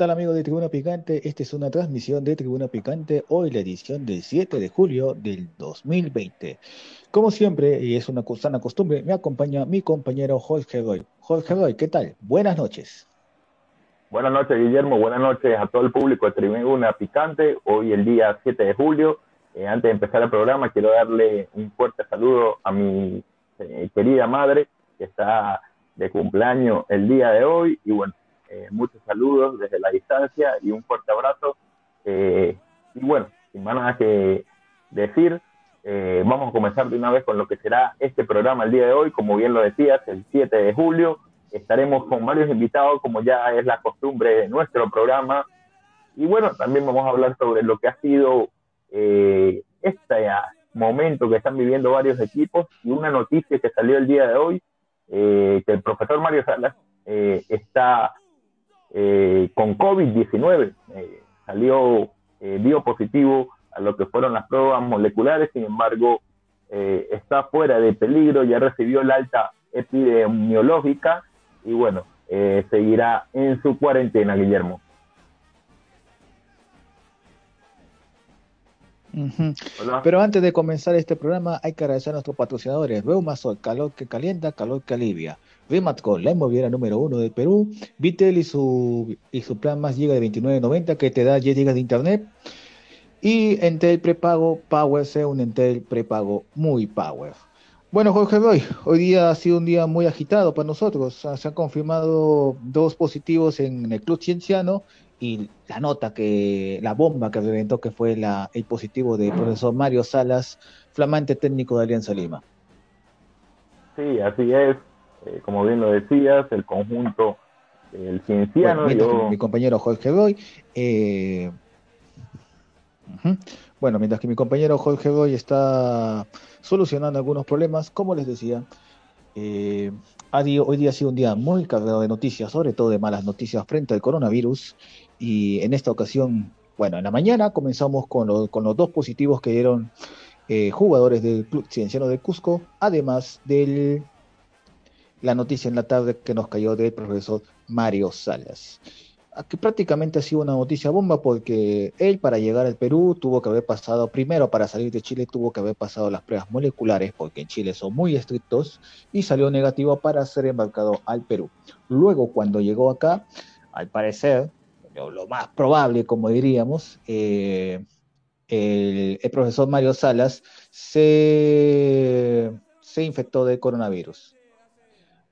¿Qué tal amigos de Tribuna Picante? Esta es una transmisión de Tribuna Picante, hoy la edición del 7 de julio del 2020. Como siempre, y es una sana costumbre, me acompaña mi compañero Jorge Roy. Jorge Roy, ¿qué tal? Buenas noches. Buenas noches, Guillermo. Buenas noches a todo el público de Tribuna Picante. Hoy el día 7 de julio. Eh, antes de empezar el programa, quiero darle un fuerte saludo a mi eh, querida madre, que está de cumpleaños el día de hoy. Y bueno, eh, muchos saludos desde la distancia y un fuerte abrazo. Eh, y bueno, sin más nada que decir, eh, vamos a comenzar de una vez con lo que será este programa el día de hoy. Como bien lo decías, el 7 de julio estaremos con varios invitados, como ya es la costumbre de nuestro programa. Y bueno, también vamos a hablar sobre lo que ha sido este momento que están viviendo varios equipos y una noticia que salió el día de hoy, que el profesor Mario Salas está eh, con COVID-19. Eh, salió, eh, dio positivo a lo que fueron las pruebas moleculares, sin embargo, está fuera de peligro, ya recibió la alta epidemiológica y bueno, seguirá en su cuarentena, Guillermo. Pero antes de comenzar este programa, hay que agradecer a nuestros patrocinadores: Reumasol, calor que calienta, calor que alivia. Rimatcon, la inmobiliaria número uno de Perú, Vitel y su, y su plan más giga de 29.90 que te da 10 gigas de internet. Y Entel prepago Power sea un Entel prepago muy Power. Bueno, Jorge Roy, hoy día ha sido un día muy agitado para nosotros. Se han confirmado dos positivos en el club cienciano y la nota que, la bomba que reventó que fue el positivo del profesor Mario Salas, flamante técnico de Alianza Lima. Sí, así es. Eh, como bien lo decías, el conjunto, el cienciano. Bueno, Mi compañero Jorge Roy. Eh, bueno, mientras que mi compañero Jorge Roy está solucionando algunos problemas, como les decía, eh, hoy día ha sido un día muy cargado de noticias, sobre todo de malas noticias frente al coronavirus. Y en esta ocasión, bueno, en la mañana comenzamos con, con los dos positivos que dieron jugadores del Club Cienciano de Cusco, además del la noticia en la tarde que nos cayó del profesor Mario Salas. Que prácticamente ha sido una noticia bomba porque él para llegar al Perú tuvo que haber pasado, primero para salir de Chile tuvo que haber pasado las pruebas moleculares porque en Chile son muy estrictos y salió negativo para ser embarcado al Perú. Luego cuando llegó acá, al parecer, lo, más probable como diríamos, eh, el, el, profesor Mario Salas se, se infectó de coronavirus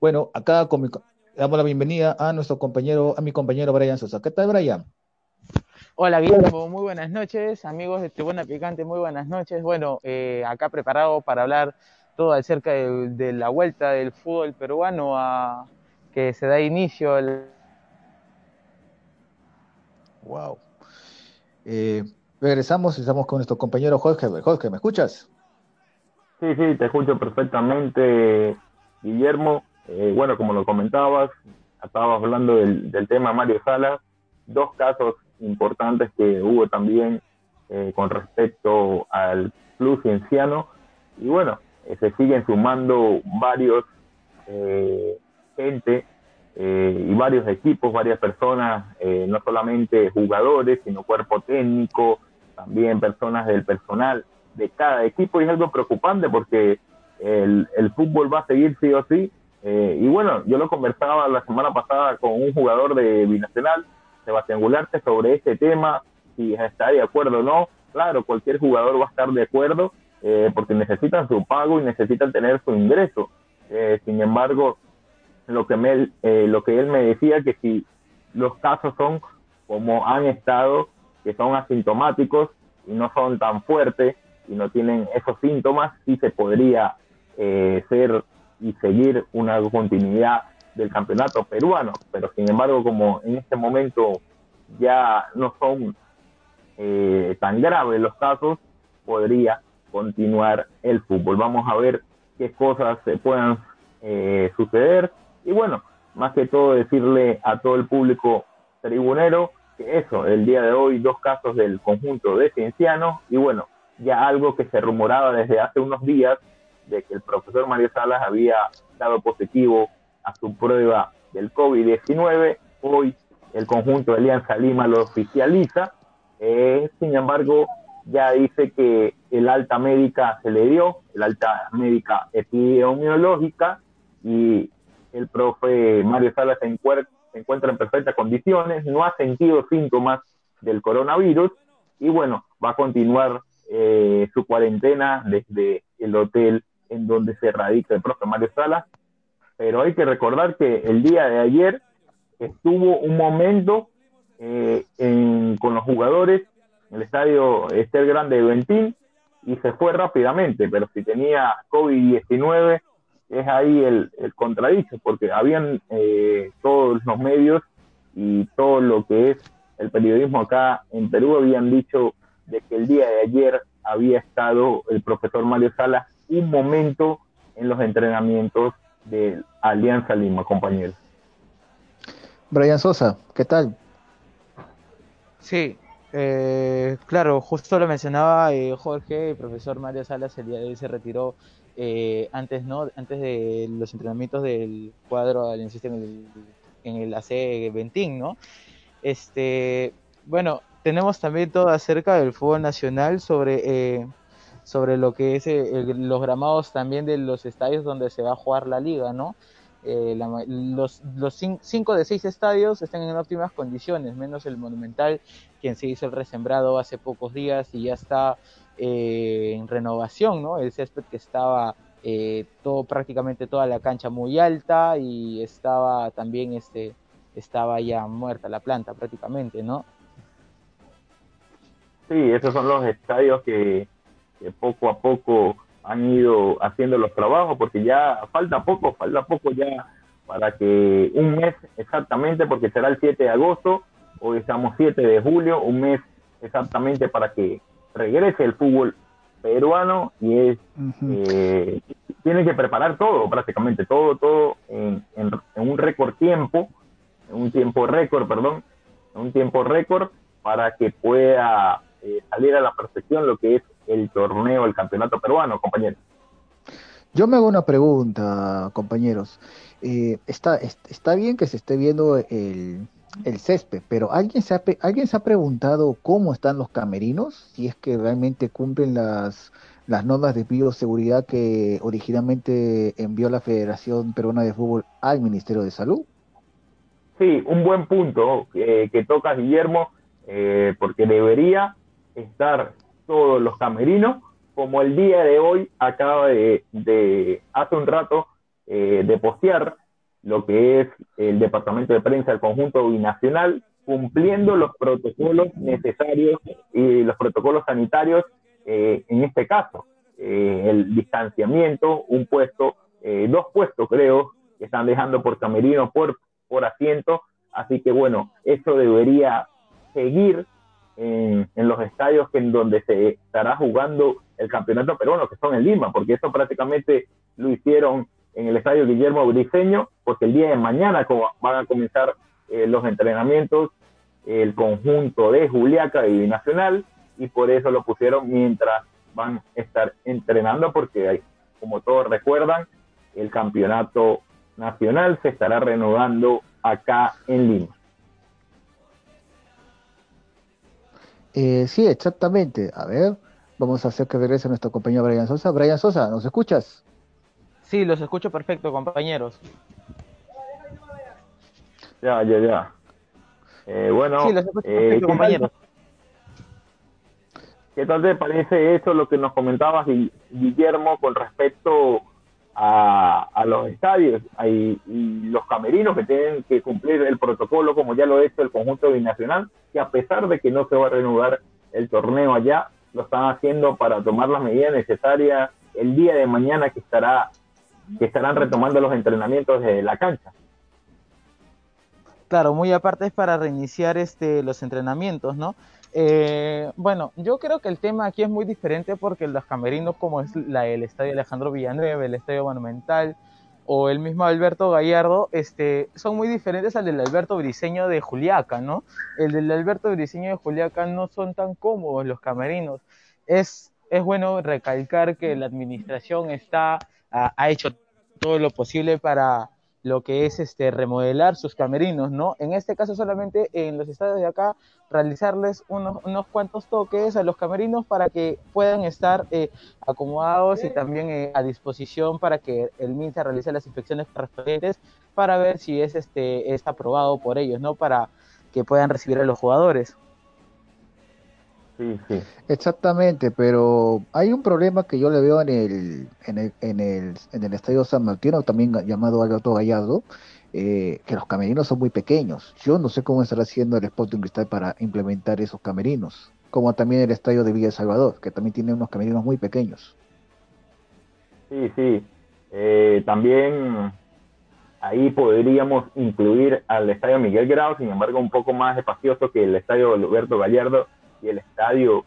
bueno, acá damos la bienvenida a nuestro compañero, a mi compañero Brian Sosa. ¿Qué tal, Brian? Hola, Guillermo, muy buenas noches, amigos de Tribuna Picante, muy buenas noches. Bueno, eh, acá preparado para hablar todo acerca de, la vuelta del fútbol peruano a que se da inicio al... Wow. Eh, regresamos y estamos con nuestro compañero Jorge. Jorge, ¿me escuchas? Sí, sí, te escucho perfectamente, Guillermo. Eh, bueno, como lo comentabas, estábamos hablando del, tema Mario Sala, dos casos importantes que hubo también eh, con respecto al club cienciano, y bueno, eh, se siguen sumando varios gente y varios equipos, varias personas, no solamente jugadores, sino cuerpo técnico, también personas del personal de cada equipo, y es algo preocupante porque el, el fútbol va a seguir sí o sí, eh, y bueno, yo lo conversaba la semana pasada con un jugador de Binacional, Sebastián Gularte, sobre este tema, si está de acuerdo o no. Claro, cualquier jugador va a estar de acuerdo eh, porque necesitan su pago y necesitan tener su ingreso. Eh, sin embargo, lo que, me, lo que él me decía que si los casos son como han estado, que son asintomáticos y no son tan fuertes y no tienen esos síntomas, sí se podría ser y seguir una continuidad del campeonato peruano, pero sin embargo como en este momento ya no son eh, tan graves los casos, podría continuar el fútbol. Vamos a ver qué cosas se puedan eh, suceder y bueno, más que todo decirle a todo el público tribunero que eso, el día de hoy dos casos del conjunto de Cienciano y bueno, ya algo que se rumoraba desde hace unos días de que el profesor Mario Salas había dado positivo a su prueba del COVID-19. Hoy el conjunto de Alianza Lima lo oficializa. Eh, sin embargo, ya dice que el alta médica se le dio, el alta médica epidemiológica, y el profe Mario Salas se, encuentra en perfectas condiciones, no ha sentido síntomas del coronavirus, y bueno, va a continuar eh, su cuarentena desde el hotel en donde se radica el profe Mario Salas. Pero hay que recordar que el día de ayer estuvo un momento eh, con los jugadores en el estadio Estel Grande de Ventín y se fue rápidamente, pero si tenía COVID-19 es ahí el, contradicho, porque habían eh, todos los medios y todo lo que es el periodismo acá en Perú habían dicho de que el día de ayer había estado el profesor Mario Salas un momento en los entrenamientos de Alianza Lima, compañeros. Brian Sosa, ¿qué tal? Sí, eh, claro, justo lo mencionaba eh, Jorge, el profesor Mario Salas el día de hoy se retiró eh, antes, ¿no? Antes de los entrenamientos del cuadro en el, en el AC Ventín, ¿no? Este, bueno, tenemos también todo acerca del fútbol nacional sobre sobre lo que es los gramados también de los estadios donde se va a jugar la liga, ¿no? Eh, los, los cinco de seis estadios están en óptimas condiciones, menos el Monumental, quien se hizo el resembrado hace pocos días y ya está eh, en renovación, ¿no? El césped que estaba eh, todo, prácticamente toda la cancha muy alta y estaba también este, estaba ya muerta la planta prácticamente, ¿no? Sí, esos son los estadios que, que poco a poco han ido haciendo los trabajos, porque ya falta poco, falta poco ya para que un mes exactamente, porque será el 7 de agosto, hoy estamos 7 de julio, un mes exactamente para que regrese el fútbol peruano y es eh, tienen que preparar todo prácticamente todo todo en, en, un récord tiempo en un tiempo récord perdón en un tiempo récord para que pueda eh, salir a la perfección lo que es el torneo, el campeonato peruano, compañeros. Yo me hago una pregunta, compañeros. Eh, está, está bien que se esté viendo el, el césped, pero ¿alguien se, ha, ¿alguien se ha preguntado cómo están los camerinos? Si es que realmente cumplen las, las normas de bioseguridad que originalmente envió la Federación Peruana de Fútbol al Ministerio de Salud. Sí, un buen punto eh, que toca Guillermo, eh, porque debería estar todos los camerinos, como el día de hoy acaba de, hace un rato, eh, de postear lo que es el Departamento de Prensa del Conjunto Binacional, cumpliendo los protocolos necesarios y los protocolos sanitarios eh, en este caso. Eh, el distanciamiento, un puesto, dos puestos creo, que están dejando por camerino, por, por asiento. Así que bueno, eso debería seguir en, los estadios en donde se estará jugando el campeonato peruano, que son en Lima, porque eso prácticamente lo hicieron en el estadio Guillermo Briceño, porque el día de mañana van a comenzar eh, los entrenamientos el conjunto de Juliaca y Nacional, y por eso lo pusieron mientras van a estar entrenando, porque como todos recuerdan, el campeonato nacional se estará renovando acá en Lima. Eh, sí, exactamente. A ver, vamos a hacer que regrese nuestro compañero Brian Sosa. Brian Sosa, ¿nos escuchas? Sí, los escucho perfecto, compañeros. Ya, ya, ya. Eh, bueno, sí, los escucho eh, perfecto, compañeros. ¿Qué tal te parece eso, lo que nos comentabas, Guillermo, con respecto a, los estadios y los camerinos que tienen que cumplir el protocolo como ya lo ha hecho el conjunto binacional, que a pesar de que no se va a reanudar el torneo allá, lo están haciendo para tomar las medidas necesarias el día de mañana que estará que estarán retomando los entrenamientos de la cancha. Claro, muy aparte es para reiniciar este los entrenamientos, ¿no? Eh, bueno, yo creo que el tema aquí es muy diferente porque los camerinos, como es la, el estadio Alejandro Villanueva, el estadio Monumental o el mismo Alberto Gallardo, este, son muy diferentes al del Alberto Briseño de Juliaca, ¿no? El del Alberto Briseño de Juliaca no son tan cómodos los camerinos. Es, es bueno recalcar que la administración está, ha, hecho todo lo posible para, lo que es este remodelar sus camerinos, ¿no? En este caso solamente en los estadios de acá realizarles unos, unos cuantos toques a los camerinos para que puedan estar eh, acomodados y también eh, a disposición para que el MINSA realice las inspecciones correspondientes para ver si es este es aprobado por ellos, ¿no? Para que puedan recibir a los jugadores. Sí, sí. Exactamente, pero hay un problema que yo le veo en el, en el, en el, en el Estadio San Martín, también llamado Alberto Gallardo, eh, que los camerinos son muy pequeños. Yo no sé cómo estará haciendo el Sporting Cristal para implementar esos camerinos, como también el Estadio de Villa Salvador, que también tiene unos camerinos muy pequeños. Sí, sí. Eh, también ahí podríamos incluir al Estadio Miguel Grau, sin embargo un poco más espacioso que el Estadio Alberto Gallardo y el estadio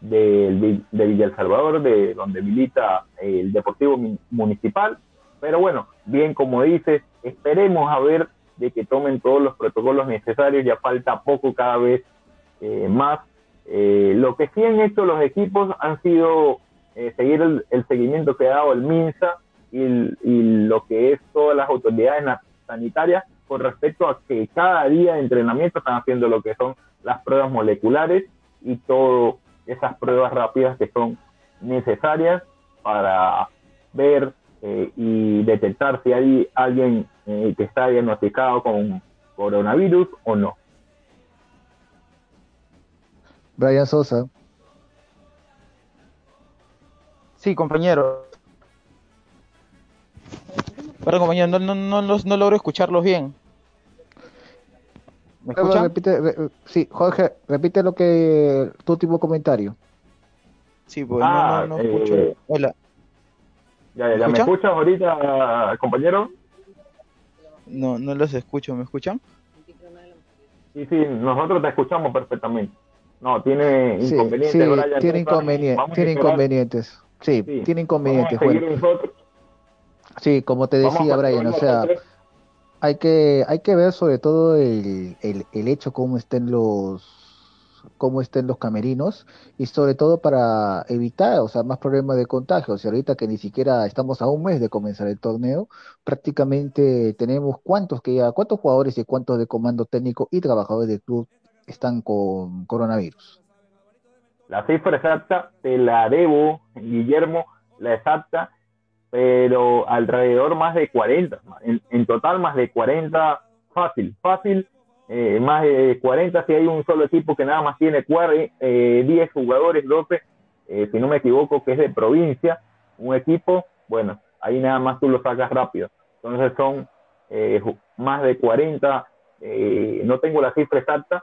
de, de Villa El Salvador, de donde milita el Deportivo Municipal. Pero bueno, bien como dices, esperemos a ver de que tomen todos los protocolos necesarios, ya falta poco cada vez eh, más. Eh, lo que sí han hecho los equipos han sido eh, seguir el, seguimiento que ha dado el MINSA y, y, lo que es todas las autoridades sanitarias con respecto a que cada día de entrenamiento están haciendo lo que son las pruebas moleculares y todas esas pruebas rápidas que son necesarias para ver eh, y detectar si hay alguien eh, que está diagnosticado con coronavirus o no. Brian Sosa. Sí, compañero. Perdón, compañero, no, no, no, no logro escucharlos bien. ¿Me Repite, sí, Jorge, repite lo que tu último comentario. Sí, pues no, no, escucho. Eh, Hola. ¿Ya, ya ¿Me, escuchas ahorita, compañero? No, no los escucho, ¿me escuchan? Sí, sí, nosotros te escuchamos perfectamente. No, tiene inconvenientes. Sí, tiene, inconvenientes, tiene inconvenientes. Sí, tiene inconvenientes. Sí, como te decía Brian, o sea, hay que, hay que ver sobre todo el, el, el hecho cómo estén los cómo estén los camerinos y sobre todo para evitar, o sea, más problemas de contagio. O ahorita que ni siquiera estamos a un mes de comenzar el torneo, prácticamente tenemos cuántos que ya, cuántos jugadores y cuántos de comando técnico y trabajadores del club están con coronavirus. La cifra exacta te la debo, Guillermo, la exacta, pero alrededor más de 40, en, total más de 40, fácil, fácil, eh, más de 40 si hay un solo equipo que nada más tiene 10 eh, jugadores, 12, eh, si no me equivoco, que es de provincia, un equipo, bueno, ahí nada más tú lo sacas rápido. Entonces son más de 40, no tengo la cifra exacta,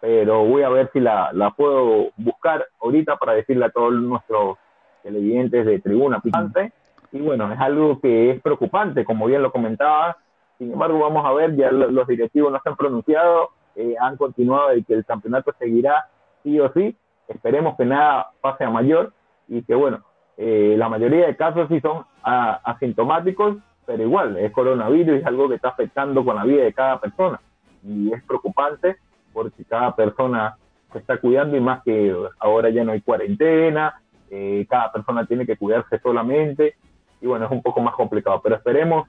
pero voy a ver si la, la puedo buscar ahorita para decirle a todos nuestros televidentes de Tribuna Picante y bueno, es algo que es preocupante, como bien lo comentaba. Sin embargo, vamos a ver, ya los directivos no se han pronunciado, eh, han continuado y que el campeonato seguirá sí o sí. Esperemos que nada pase a mayor y que, bueno, eh, la mayoría de casos sí son asintomáticos, pero igual es coronavirus es algo que está afectando con la vida de cada persona. Y es preocupante porque cada persona se está cuidando y más que ahora ya no hay cuarentena, eh, cada persona tiene que cuidarse solamente y bueno, es un poco más complicado, pero esperemos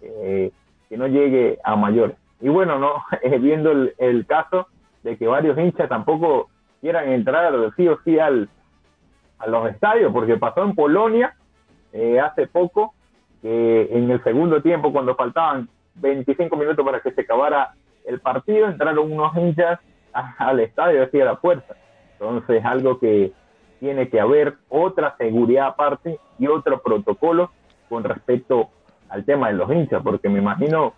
eh, que no llegue a mayores. Y bueno, no eh, viendo el, caso de que varios hinchas tampoco quieran entrar sí o sí al, a los estadios, porque pasó en Polonia eh, hace poco, que en el segundo tiempo, cuando faltaban 25 minutos para que se acabara el partido, entraron unos hinchas al estadio, así a la puerta. Entonces, algo que tiene que haber otra seguridad aparte y otro protocolo con respecto al tema de los hinchas, porque me imagino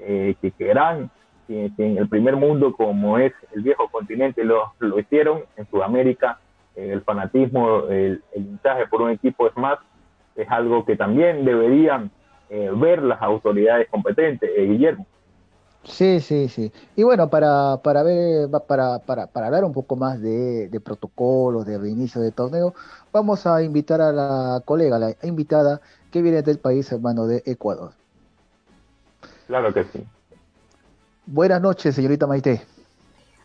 eh, que querrán que, en el primer mundo, como es el viejo continente, lo, hicieron, en Sudamérica eh, el fanatismo, el, hinchaje por un equipo es más, es algo que también deberían eh, ver las autoridades competentes, Guillermo. Sí, sí, sí. Y bueno, para, para ver, para, para, para hablar un poco más de, de protocolos, de reinicio de torneo, vamos a invitar a la colega, la invitada que viene del país hermano de Ecuador. Claro que sí. Buenas noches, señorita Maite.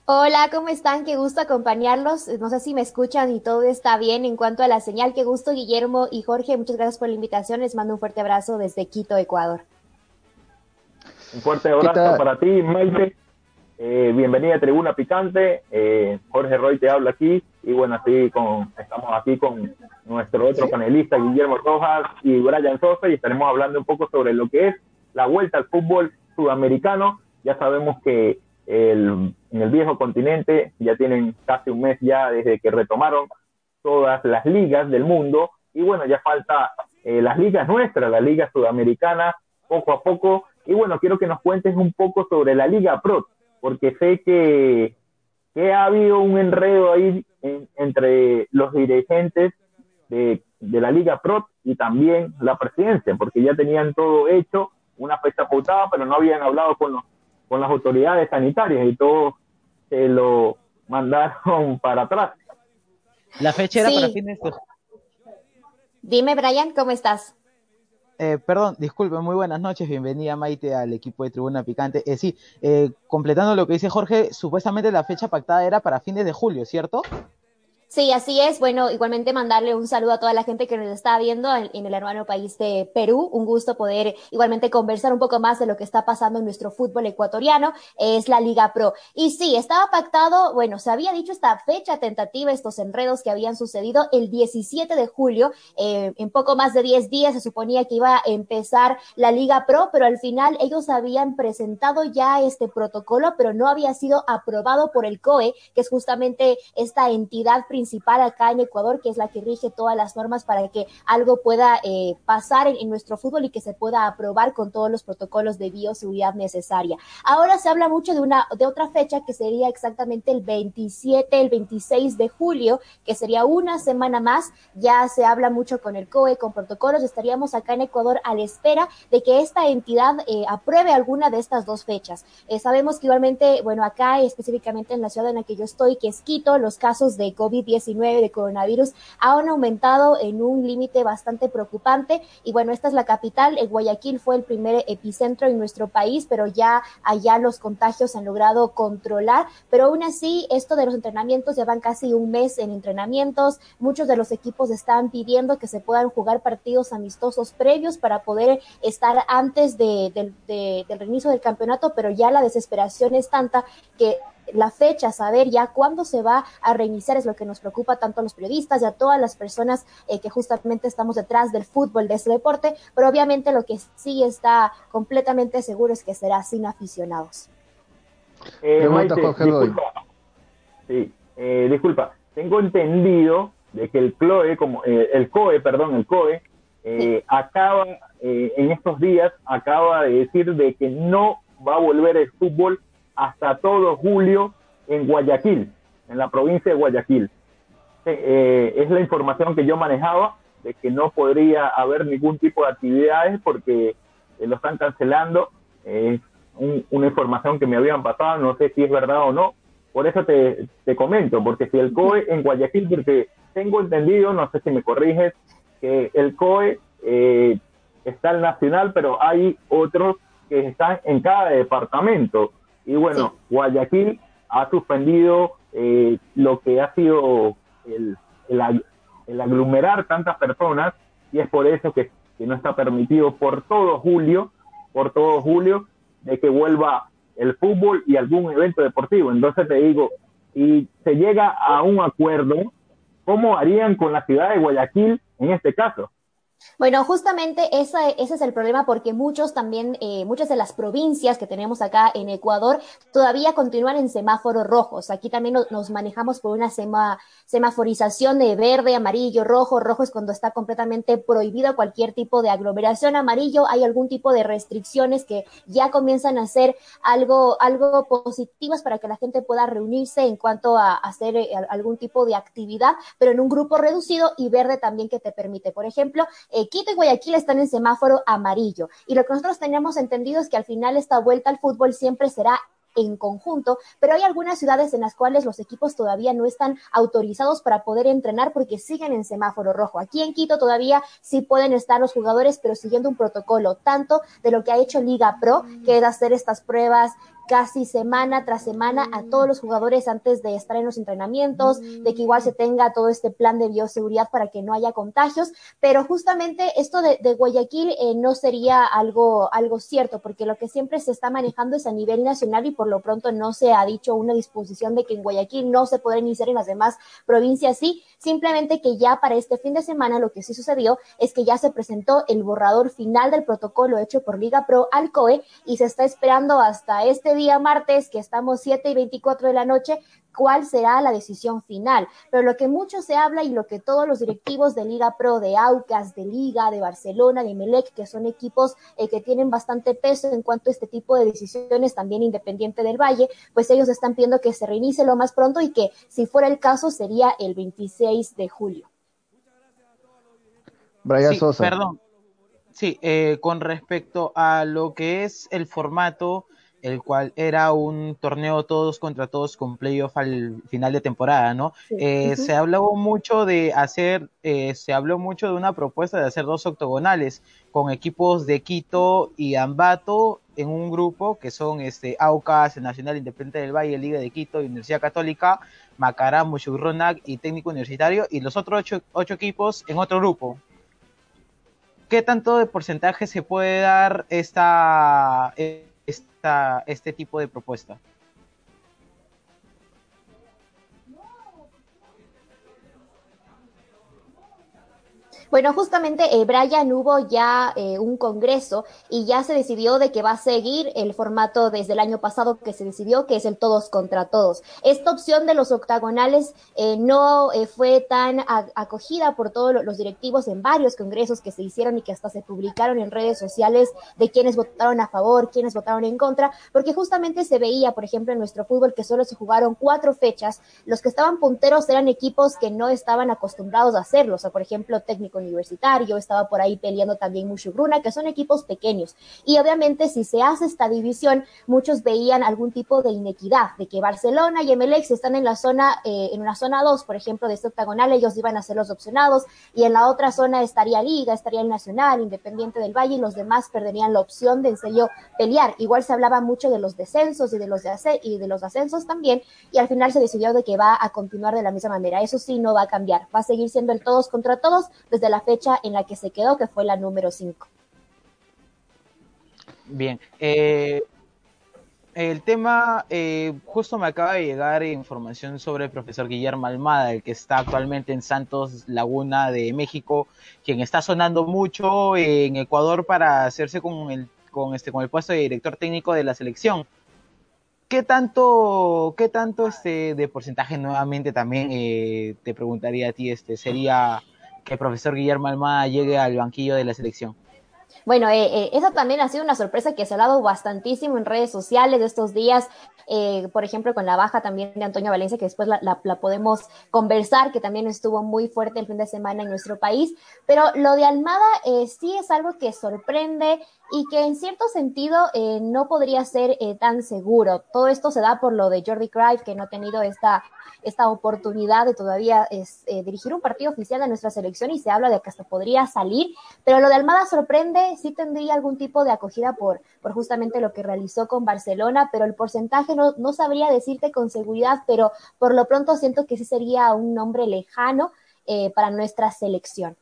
Hola, ¿cómo están? Qué gusto acompañarlos. No sé si me escuchan y todo está bien en cuanto a la señal. Qué gusto, Guillermo y Jorge. Muchas gracias por la invitación. Les mando un fuerte abrazo desde Quito, Ecuador. Un fuerte abrazo para ti, Maite. Eh, bienvenida a Tribuna Picante. Eh, Jorge Roy te habla aquí. Y bueno, así con, estamos aquí con nuestro otro panelista, Guillermo Rojas y Brian Sosa, y estaremos hablando un poco sobre lo que es la vuelta al fútbol sudamericano. Ya sabemos que el, en el viejo continente ya tienen casi un mes ya desde que retomaron todas las ligas del mundo. Y bueno, ya falta eh, las ligas nuestras, la liga sudamericana, poco a poco. Y bueno, quiero que nos cuentes un poco sobre la Liga Pro, porque sé que, que ha habido un enredo ahí entre los dirigentes de, de, la Liga Pro y también la presidencia, porque ya tenían todo hecho, una fecha pautada, pero no habían hablado con, los, con las autoridades sanitarias y todo se lo mandaron para atrás. La fecha era para fines de... Dime, Brian, ¿cómo estás? Eh, perdón, disculpe, muy buenas noches, bienvenida Maite al equipo de Tribuna Picante. Eh, sí, eh, completando lo que dice Jorge, supuestamente la fecha pactada era para fines de julio, ¿cierto? Sí, así es. Bueno, igualmente mandarle un saludo a toda la gente que nos está viendo en, el hermano país de Perú. Un gusto poder igualmente conversar un poco más de lo que está pasando en nuestro fútbol ecuatoriano. Es la Liga Pro. Y sí, estaba pactado, bueno, se había dicho esta fecha tentativa, estos enredos que habían sucedido el 17 de julio. Eh, en poco más de 10 días se suponía que iba a empezar la Liga Pro, pero al final ellos habían presentado ya este protocolo, pero no había sido aprobado por el COE, que es justamente esta entidad acá en Ecuador, que es la que rige todas las normas para que algo pueda eh, pasar en, nuestro fútbol y que se pueda aprobar con todos los protocolos de bioseguridad necesaria. Ahora se habla mucho de una de otra fecha que sería exactamente el 27, el 26 de julio, que sería una semana más. Ya se habla mucho con el COE, con protocolos. Estaríamos acá en Ecuador a la espera de que esta entidad eh, apruebe alguna de estas dos fechas. Eh, sabemos que igualmente, bueno, acá específicamente en la ciudad en la que yo estoy, que es Quito, los casos de COVID 19 de coronavirus han aumentado en un límite bastante preocupante. Y bueno, esta es la capital. Guayaquil fue el primer epicentro en nuestro país, pero ya allá los contagios se han logrado controlar. Pero aún así, esto de los entrenamientos llevan casi un mes en entrenamientos. Muchos de los equipos están pidiendo que se puedan jugar partidos amistosos previos para poder estar antes de, del reinicio del campeonato, pero ya la desesperación es tanta que la fecha, saber ya cuándo se va a reiniciar es lo que nos preocupa tanto a los periodistas y a todas las personas eh, que justamente estamos detrás del fútbol, de este deporte, pero obviamente lo que sí está completamente seguro es que será sin aficionados. Eh, disculpa. Sí, eh, disculpa, tengo entendido de que el COE, como, eh, el COE, perdón, el COE, acaba, en estos días, acaba de decir de que no va a volver el fútbol hasta todo julio en Guayaquil, en la provincia de Guayaquil. Eh, es la información que yo manejaba de que no podría haber ningún tipo de actividades porque eh, lo están cancelando. Es una información que me habían pasado, no sé si es verdad o no. Por eso te, te comento, porque si el COE en Guayaquil, porque tengo entendido, no sé si me corriges, que el COE eh, está el nacional, pero hay otros que están en cada departamento. Y bueno, Guayaquil ha suspendido eh, lo que ha sido el, el, aglomerar tantas personas y es por eso que, no está permitido por todo julio, por todo julio, de que vuelva el fútbol y algún evento deportivo. Entonces te digo, si se llega a un acuerdo, ¿cómo harían con la ciudad de Guayaquil en este caso? Bueno, justamente ese, ese es el problema porque muchos también, eh, muchas de las provincias que tenemos acá en Ecuador todavía continúan en semáforos rojos. Aquí también nos, manejamos por una semaforización de verde, amarillo, rojo. Rojo es cuando está completamente prohibido cualquier tipo de aglomeración. Amarillo hay algún tipo de restricciones que ya comienzan a ser algo, algo positivas para que la gente pueda reunirse en cuanto a hacer eh, algún tipo de actividad, pero en un grupo reducido y verde también que te permite. Por ejemplo, Quito y Guayaquil están en semáforo amarillo. Y lo que nosotros tenemos entendido es que al final esta vuelta al fútbol siempre será en conjunto, pero hay algunas ciudades en las cuales los equipos todavía no están autorizados para poder entrenar porque siguen en semáforo rojo. Aquí en Quito todavía sí pueden estar los jugadores, pero siguiendo un protocolo, tanto de lo que ha hecho Liga Pro, que es hacer estas pruebas casi semana tras semana a todos los jugadores antes de estar en los entrenamientos, de que igual se tenga todo este plan de bioseguridad para que no haya contagios, pero justamente esto de, Guayaquil eh, no sería algo, algo cierto, porque lo que siempre se está manejando es a nivel nacional y por lo pronto no se ha dicho una disposición de que en Guayaquil no se podrá iniciar en las demás provincias, sí, simplemente que ya para este fin de semana lo que sí sucedió es que ya se presentó el borrador final del protocolo hecho por Liga Pro al COE y se está esperando hasta este día martes, que estamos 7 y 24 de la noche, cuál será la decisión final. Pero lo que mucho se habla y lo que todos los directivos de Liga Pro, de Aucas, de Liga, de Barcelona, de Melec, que son equipos eh, que tienen bastante peso en cuanto a este tipo de decisiones, también independiente del Valle, pues ellos están pidiendo que se reinicie lo más pronto y que si fuera el caso sería el 26 de julio. Brian Sosa. Perdón. Sí, eh, con respecto a lo que es el formato el cual era un torneo todos contra todos con playoff al final de temporada, ¿no? Eh, se habló mucho de hacer, eh, se habló mucho de una propuesta de hacer dos octogonales con equipos de Quito y Ambato en un grupo que son este AUCAS, Nacional Independiente del Valle, Liga de Quito, Universidad Católica, Macará, Mushurronac y Técnico Universitario y los otros ocho, ocho equipos en otro grupo. ¿Qué tanto de porcentaje se puede dar esta, este tipo de propuesta? Bueno, justamente, eh, Brian, hubo ya eh, un congreso y ya se decidió de que va a seguir el formato desde el año pasado que se decidió, que es el todos contra todos. Esta opción de los octagonales eh, no eh, fue tan acogida por todos los directivos en varios congresos que se hicieron y que hasta se publicaron en redes sociales de quienes votaron a favor, quienes votaron en contra, porque justamente se veía, por ejemplo, en nuestro fútbol que solo se jugaron cuatro fechas, los que estaban punteros eran equipos que no estaban acostumbrados a hacerlo, o sea, por ejemplo, técnico Universitario, estaba por ahí peleando también Mushugruna, que son equipos pequeños. Y obviamente si se hace esta división, muchos veían algún tipo de inequidad, de que Barcelona y MLX están en la zona, eh, en una zona 2, por ejemplo, de este octagonal, ellos iban a ser los opcionados, y en la otra zona estaría Liga, estaría el Nacional, Independiente del Valle, y los demás perderían la opción de en serio pelear. Igual se hablaba mucho de los descensos y de los, de y de los ascensos también, y al final se decidió de que va a continuar de la misma manera. Eso sí, no va a cambiar, va a seguir siendo el todos contra todos desde la fecha en la que se quedó, que fue la número 5. Bien, eh, el tema, eh, justo me acaba de llegar información sobre el profesor Guillermo Almada, el que está actualmente en Santos Laguna de México, quien está sonando mucho en Ecuador para hacerse con el, con este, con el puesto de director técnico de la selección. ¿Qué tanto, qué tanto este de porcentaje nuevamente también eh, te preguntaría a ti este sería que el profesor Guillermo Almada llegue al banquillo de la selección. Bueno, eh, eh, esa también ha sido una sorpresa que se ha dado bastantísimo en redes sociales estos días, eh, por ejemplo, con la baja también de Antonio Valencia, que después la, la, podemos conversar, que también estuvo muy fuerte el fin de semana en nuestro país. Pero lo de Almada sí es algo que sorprende y que en cierto sentido no podría ser tan seguro. Todo esto se da por lo de Jordi Cruyff, que no ha tenido esta esta oportunidad de todavía es, eh, dirigir un partido oficial de nuestra selección y se habla de que hasta podría salir, pero lo de Almada sorprende, sí tendría algún tipo de acogida por, por justamente lo que realizó con Barcelona, pero el porcentaje no, no sabría decirte con seguridad, pero por lo pronto siento que sí sería un nombre lejano eh, para nuestra selección.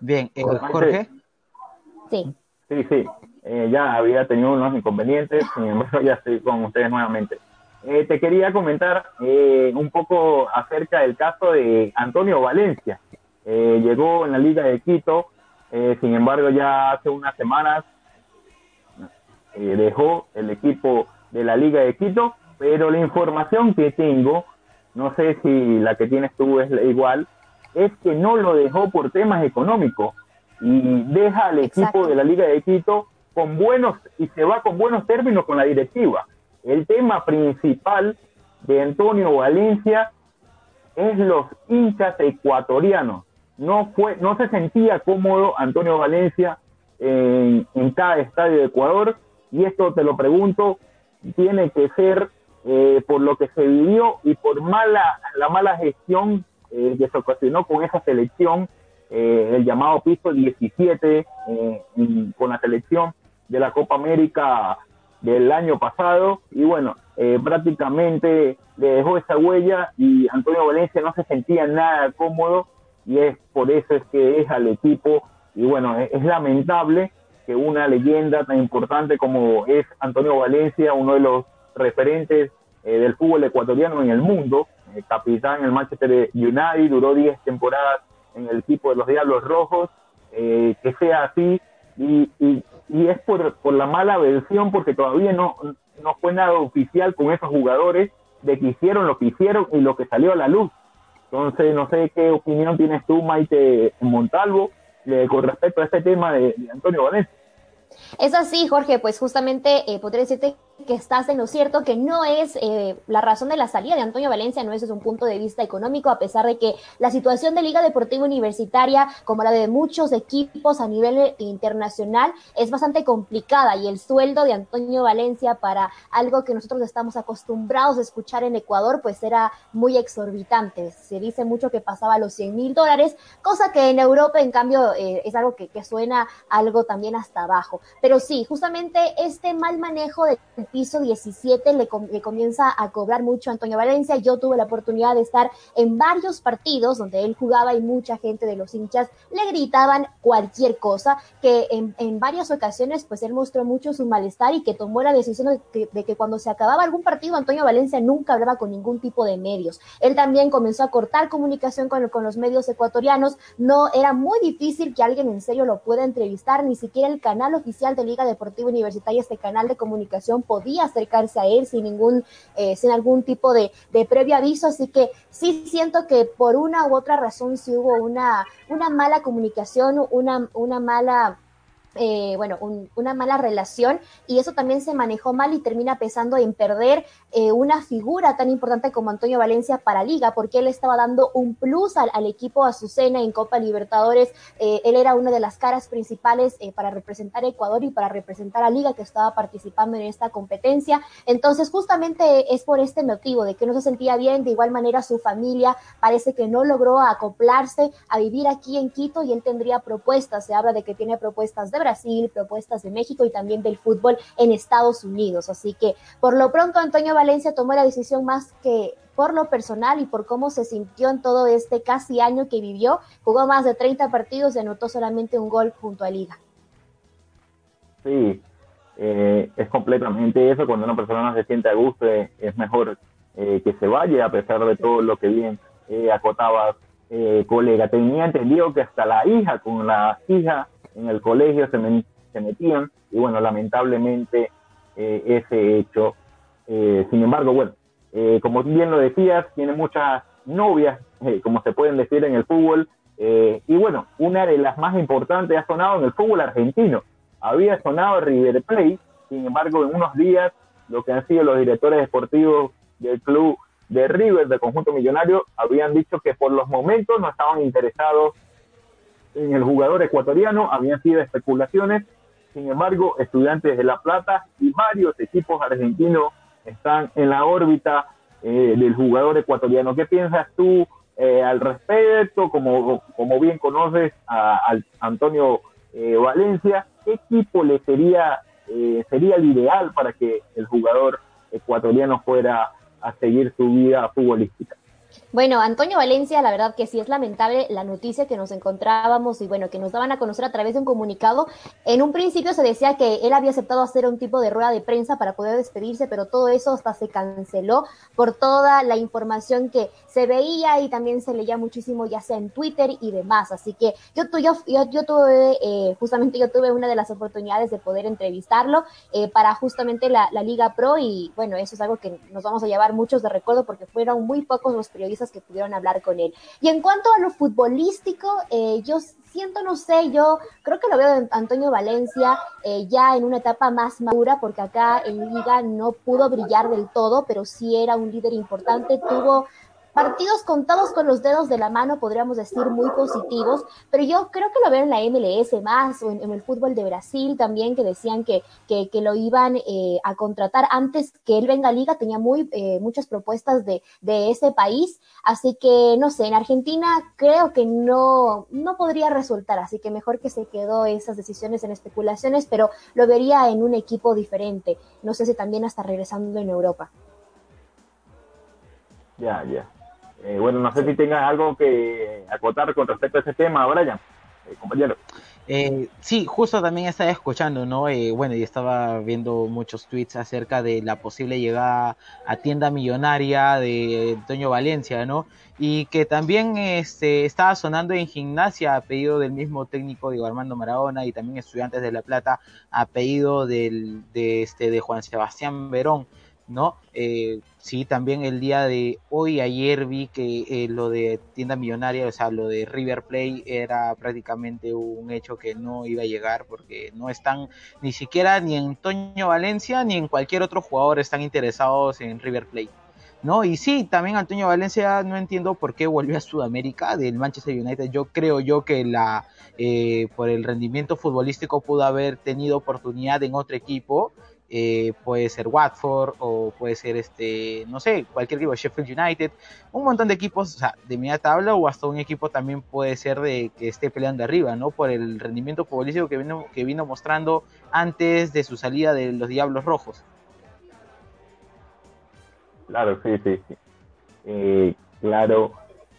Bien, eh, Jorge. Sí. Sí, sí. ya había tenido unos inconvenientes, sin embargo ya estoy con ustedes nuevamente. Eh, te quería comentar eh, un poco acerca del caso de Antonio Valencia. Eh, llegó en la Liga de Quito, sin embargo ya hace unas semanas dejó el equipo de la Liga de Quito, pero la información que tengo, no sé si la que tienes tú es igual, es que no lo dejó por temas económicos y deja al equipo de la Liga de Quito con buenos y se va con buenos términos con la directiva el tema principal de Antonio Valencia es los hinchas ecuatorianos. No fue, no se sentía cómodo Antonio Valencia en, cada estadio de Ecuador y esto te lo pregunto tiene que ser eh, por lo que se vivió y por mala la mala gestión eh, que se ocasionó con esa selección eh, el llamado piso 17 con la selección de la Copa América del año pasado. Y bueno, eh, prácticamente le dejó esa huella y Antonio Valencia no se sentía nada cómodo y es por eso es que deja al equipo. Y bueno, es, lamentable que una leyenda tan importante como es Antonio Valencia, uno de los referentes eh, del fútbol ecuatoriano en el mundo, eh, capitán en el Manchester United, duró 10 temporadas en el equipo de los Diablos Rojos, que sea así y, y es por, por la mala versión, porque todavía no, no fue nada oficial con esos jugadores de que hicieron lo que hicieron y lo que salió a la luz. Entonces, no sé qué opinión tienes tú, Maite Montalvo, con respecto a este tema de, de Antonio Valencia. Es así, Jorge, pues justamente eh, podría decirte que estás en lo cierto, que no es eh, la razón de la salida de Antonio Valencia, no es desde un punto de vista económico, a pesar de que la situación de Liga Deportiva Universitaria, como la de muchos equipos a nivel eh, internacional, es bastante complicada y el sueldo de Antonio Valencia para algo que nosotros estamos acostumbrados a escuchar en Ecuador, pues era muy exorbitante. Se dice mucho que pasaba los 100 mil dólares, cosa que en Europa, en cambio, es algo que, que suena algo también hasta abajo. Pero sí, justamente este mal manejo piso 17 le, comienza a cobrar mucho a Antonio Valencia. Yo tuve la oportunidad de estar en varios partidos donde él jugaba y mucha gente de los hinchas le gritaban cualquier cosa, que en, varias ocasiones pues él mostró mucho su malestar y que tomó la decisión de que, cuando se acababa algún partido Antonio Valencia nunca hablaba con ningún tipo de medios. Él también comenzó a cortar comunicación con, con los medios ecuatorianos. No era muy difícil que alguien en serio lo pueda entrevistar, ni siquiera el canal oficial de Liga Deportiva Universitaria, este canal de comunicación, podía acercarse a él sin ningún, eh, sin algún tipo de, de, previo aviso. Así que sí siento que por una u otra razón sí hubo una, una mala comunicación, una, una mala eh, bueno, una mala relación y eso también se manejó mal y termina pesando en perder eh, una figura tan importante como Antonio Valencia para Liga, porque él estaba dando un plus al, equipo Azucena en Copa Libertadores. Eh, él era una de las caras principales para representar a Ecuador y para representar a Liga que estaba participando en esta competencia. Entonces, justamente es por este motivo de que no se sentía bien. De igual manera, su familia parece que no logró acoplarse a vivir aquí en Quito y él tendría propuestas. Se habla de que tiene propuestas de Brasil, propuestas de México y también del fútbol en Estados Unidos. Así que por lo pronto Antonio Valencia tomó la decisión más que por lo personal y por cómo se sintió en todo este casi año que vivió. Jugó más de 30 partidos y anotó solamente un gol junto a Liga. Sí, eh, es completamente eso. Cuando una persona se siente a gusto, eh, es mejor eh, que se vaya, a pesar de todo lo que bien acotaba colega. Tenía entendido que hasta la hija, con la hija en el colegio se, se metían y bueno, lamentablemente eh, ese hecho. Eh, sin embargo, bueno, eh, como bien lo decías, tiene muchas novias, como se pueden decir en el fútbol, y bueno, una de las más importantes ha sonado en el fútbol argentino. Había sonado River Plate, sin embargo, en unos días, lo que han sido los directores deportivos del club de River, del conjunto millonario, habían dicho que por los momentos no estaban interesados en el jugador ecuatoriano, habían sido especulaciones, sin embargo, estudiantes de La Plata y varios equipos argentinos están en la órbita eh, del jugador ecuatoriano. ¿Qué piensas tú eh, al respecto? Como, como bien conoces a, Antonio eh, Valencia, ¿qué equipo le sería, sería el ideal para que el jugador ecuatoriano fuera a seguir su vida futbolística? Bueno, Antonio Valencia, la verdad que sí es lamentable la noticia que nos encontrábamos y bueno, que nos daban a conocer a través de un comunicado. En un principio se decía que él había aceptado hacer un tipo de rueda de prensa para poder despedirse, pero todo eso hasta se canceló por toda la información que se veía y también se leía muchísimo ya sea en Twitter y demás. Así que yo, tuve, eh, justamente yo tuve una de las oportunidades de poder entrevistarlo eh, para justamente la, la Liga Pro y bueno, eso es algo que nos vamos a llevar muchos de recuerdo porque fueron muy pocos los periodistas que pudieron hablar con él. Y en cuanto a lo futbolístico, eh, yo siento, no sé, yo creo que lo veo de Antonio Valencia eh, ya en una etapa más madura, porque acá en Liga no pudo brillar del todo, pero sí era un líder importante, tuvo partidos contados con los dedos de la mano, podríamos decir, muy positivos, pero yo creo que lo veo en la MLS más o en, el fútbol de Brasil también, que decían que, que, lo iban eh, a contratar antes que él venga a Liga, tenía muy, eh, muchas propuestas de, de ese país, así que no sé, en Argentina creo que no, no podría resultar, así que mejor que se quedó esas decisiones en especulaciones, pero lo vería en un equipo diferente, no sé si también hasta regresando en Europa. Ya, ya. Eh, bueno, no sé si tengas algo que acotar con respecto a ese tema, Brian, eh, compañero. Eh, sí, justo también estaba escuchando, ¿no? Eh, bueno, y estaba viendo muchos tweets acerca de la posible llegada a tienda millonaria de Antonio Valencia, ¿no? Y que también este, estaba sonando en gimnasia a pedido del mismo técnico Diego Armando Maradona y también estudiantes de La Plata a pedido del, de, este, de Juan Sebastián Verón. ¿no? Eh, sí, también el día de hoy, ayer vi que eh, lo de tienda millonaria, o sea, lo de River Play era prácticamente un hecho que no iba a llegar porque no están ni siquiera ni en Valencia ni en cualquier otro jugador están interesados en River Play. ¿no? Y sí, también Antonio Valencia no entiendo por qué volvió a Sudamérica del Manchester United. Yo creo yo que la eh, por el rendimiento futbolístico pudo haber tenido oportunidad en otro equipo eh, puede ser Watford o puede ser este, no sé, cualquier equipo, Sheffield United, un montón de equipos, de media tabla o hasta un equipo también puede ser de que esté peleando arriba, ¿no? Por el rendimiento futbolístico que vino, que vino mostrando antes de su salida de los Diablos Rojos. Claro, sí, sí, sí. Eh, claro.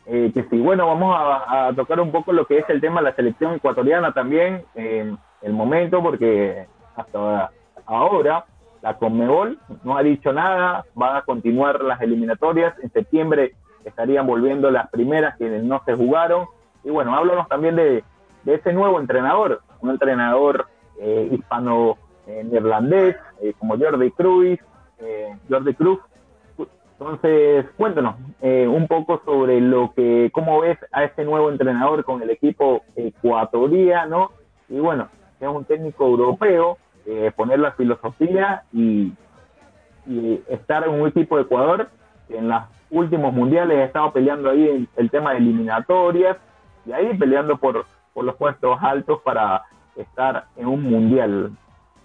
Eh, que sí, bueno, vamos a, tocar un poco lo que es el tema de la selección ecuatoriana también, el momento, porque hasta ahora ahora. La Conmebol no ha dicho nada, van a continuar las eliminatorias. En septiembre estarían volviendo las primeras quienes no se jugaron. Y bueno, háblanos también de, ese nuevo entrenador, un entrenador eh, hispano-neerlandés, eh, como Jordi Cruz. Eh, Jordi Cruz. Entonces, cuéntanos un poco sobre lo que, cómo ves a este nuevo entrenador con el equipo ecuatoriano. Y bueno, es un técnico europeo, eh, poner la filosofía y, estar en un equipo de Ecuador que en los últimos mundiales ha estado peleando ahí el, tema de eliminatorias y ahí peleando por, por los puestos altos para estar en un mundial,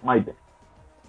Maite.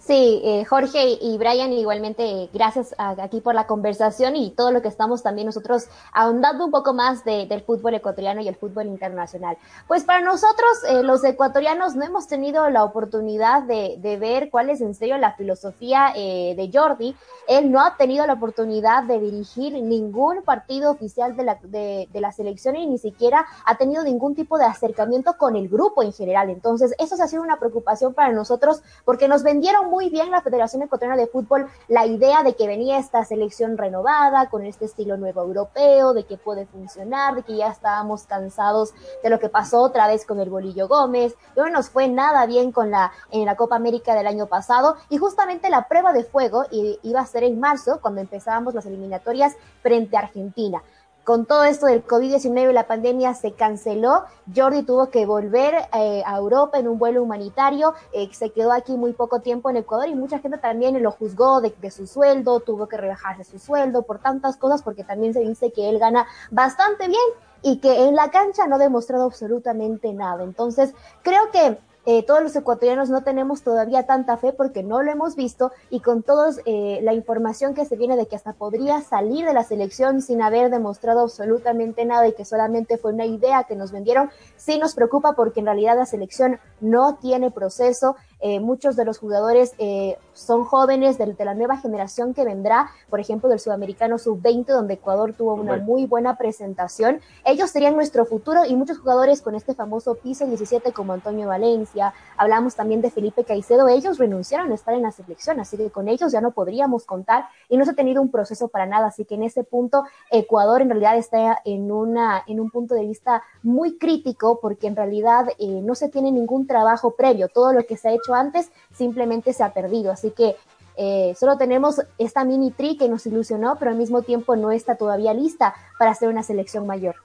Sí, eh, Jorge y Brian, igualmente, gracias aquí por la conversación y todo lo que estamos también nosotros ahondando un poco más del fútbol ecuatoriano y el fútbol internacional. Pues para nosotros, eh, los ecuatorianos, no hemos tenido la oportunidad de, ver cuál es en serio la filosofía eh, de Jordi. Él no ha tenido la oportunidad de dirigir ningún partido oficial de la, de, de la selección y ni siquiera ha tenido ningún tipo de acercamiento con el grupo en general. Entonces, eso ha sido una preocupación para nosotros porque nos vendieron muy bien la Federación Ecuatoriana de Fútbol la idea de que venía esta selección renovada, con este estilo nuevo europeo, de que puede funcionar, de que ya estábamos cansados de lo que pasó otra vez con el Bolillo Gómez, no nos fue nada bien con la, en la Copa América del año pasado, y justamente la prueba de fuego iba a ser en marzo, cuando empezábamos las eliminatorias frente a Argentina con todo esto del COVID-19 y la pandemia se canceló. Jordi tuvo que volver eh, a Europa en un vuelo humanitario. Eh, se quedó aquí muy poco tiempo en Ecuador y mucha gente también lo juzgó de, su sueldo, tuvo que rebajarse su sueldo por tantas cosas porque también se dice que él gana bastante bien y que en la cancha no ha demostrado absolutamente nada. Entonces, creo que eh, todos los ecuatorianos no tenemos todavía tanta fe porque no lo hemos visto y con toda eh, la información que se viene de que hasta podría salir de la selección sin haber demostrado absolutamente nada y que solamente fue una idea que nos vendieron, sí nos preocupa porque en realidad la selección no tiene proceso eh, muchos de los jugadores eh, son jóvenes de, la nueva generación que vendrá, por ejemplo, del Sudamericano Sub-20, donde Ecuador tuvo una muy buena presentación. Ellos serían nuestro futuro y muchos jugadores con este famoso piso 17 como Antonio Valencia. Hablamos también de Felipe Caicedo. Ellos renunciaron a estar en la selección, así que con ellos ya no podríamos contar y no se ha tenido un proceso para nada. Así que en ese punto, Ecuador en realidad está en, una, en un punto de vista muy crítico porque en realidad eh, no se tiene ningún trabajo previo. Todo lo que se ha hecho antes simplemente se ha perdido. Así que eh, solo tenemos esta mini tri que nos ilusionó, pero al mismo tiempo no está todavía lista para hacer una selección mayor.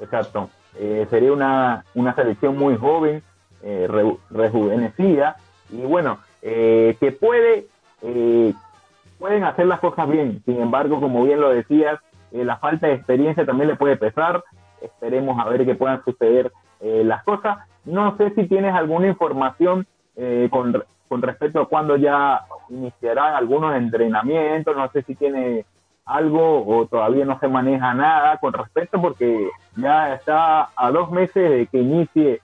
Exacto. Eh, sería una, una, selección muy joven, eh, rejuvenecida, y bueno, que puede, pueden hacer las cosas bien. Sin embargo, como bien lo decías, eh, la falta de experiencia también le puede pesar. Esperemos a ver qué puedan suceder eh, las cosas. No sé si tienes alguna información eh, con, con respecto a cuándo ya iniciarán algunos entrenamientos, no sé si tiene algo o todavía no se maneja nada con respecto porque ya está a dos meses de que inicie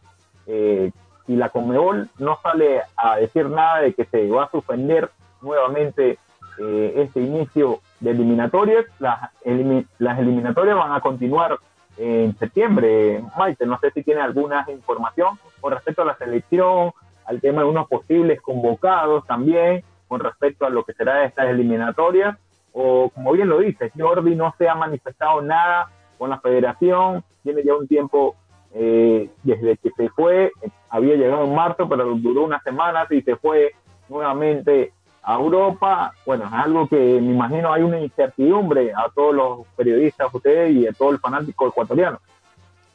eh, y la Conmebol no sale a decir nada de que se va a suspender nuevamente eh, este inicio de eliminatorias, las, las eliminatorias van a continuar en septiembre. Maite, no sé si tiene alguna información con respecto a la selección, al tema de unos posibles convocados también, con respecto a lo que será estas eliminatorias o como bien lo dice, Jordi no se ha manifestado nada con la federación, tiene ya un tiempo eh, desde que se fue, había llegado en marzo, pero duró unas semanas y se fue nuevamente a Europa. Bueno, es algo que me imagino hay una incertidumbre a todos los periodistas, ustedes y a todo el fanático ecuatoriano.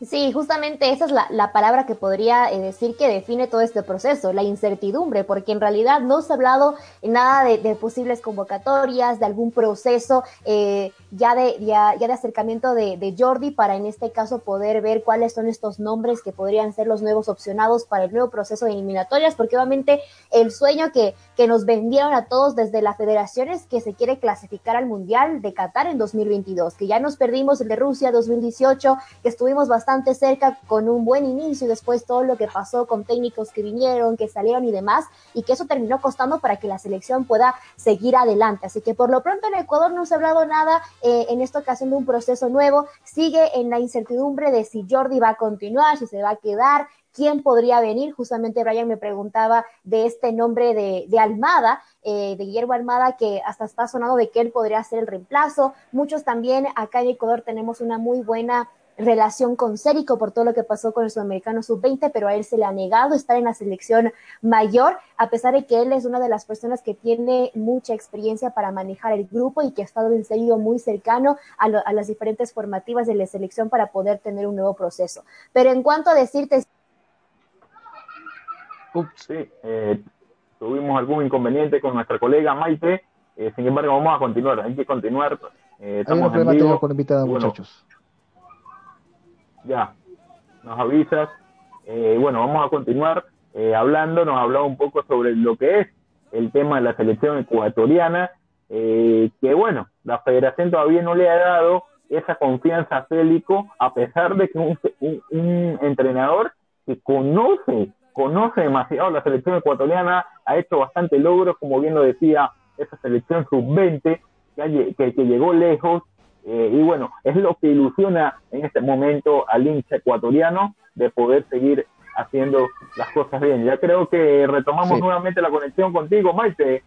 Sí, justamente esa es la, la palabra que podría eh, decir que define todo este proceso, la incertidumbre, porque en realidad no se ha hablado nada de, posibles convocatorias, de algún proceso eh, ya, de, ya, ya, de acercamiento de, de, Jordi para en este caso poder ver cuáles son estos nombres que podrían ser los nuevos opcionados para el nuevo proceso de eliminatorias, porque obviamente el sueño que, que nos vendieron a todos desde la federación es que se quiere clasificar al Mundial de Qatar en 2022, que ya nos perdimos el de Rusia 2018, que estuvimos bastante cerca con un buen inicio y después todo lo que pasó con técnicos que vinieron, que salieron y demás, y que eso terminó costando para que la selección pueda seguir adelante. Así que por lo pronto en Ecuador no se ha hablado nada eh, en esta ocasión de un proceso nuevo, sigue en la incertidumbre de si Jordi va a continuar, si se va a quedar, quién podría venir. Justamente Brian me preguntaba de este nombre de, de Almada, eh, de Guillermo Almada, que hasta está sonado de que él podría ser el reemplazo. Muchos también acá en Ecuador tenemos una muy buena relación con Cérico por todo lo que pasó con el sudamericano sub-20, pero a él se le ha negado estar en la selección mayor, a pesar de que él es una de las personas que tiene mucha experiencia para manejar el grupo y que ha estado en serio muy cercano a, lo, a las diferentes formativas de la selección para poder tener un nuevo proceso. Pero en cuanto a decirte... Ups. Sí, eh, tuvimos algún inconveniente con nuestra colega Maite, eh, sin embargo vamos a continuar, hay que continuar. Eh, estamos Hay un problema técnico con invitada, bueno, muchachos ya, nos avisas. Eh, bueno, vamos a continuar eh, hablando, nos ha hablado un poco sobre lo que es el tema de la selección ecuatoriana, eh, que bueno, la federación todavía no le ha dado esa confianza a Célico, a pesar de que un, un, un entrenador que conoce, conoce demasiado la selección ecuatoriana, ha hecho bastante logros, como bien lo decía esa selección sub-20, que, que, que llegó lejos, eh, y bueno, es lo que ilusiona en este momento al hincha ecuatoriano de poder seguir haciendo las cosas bien. Ya creo que retomamos sí. nuevamente la conexión contigo, Maite.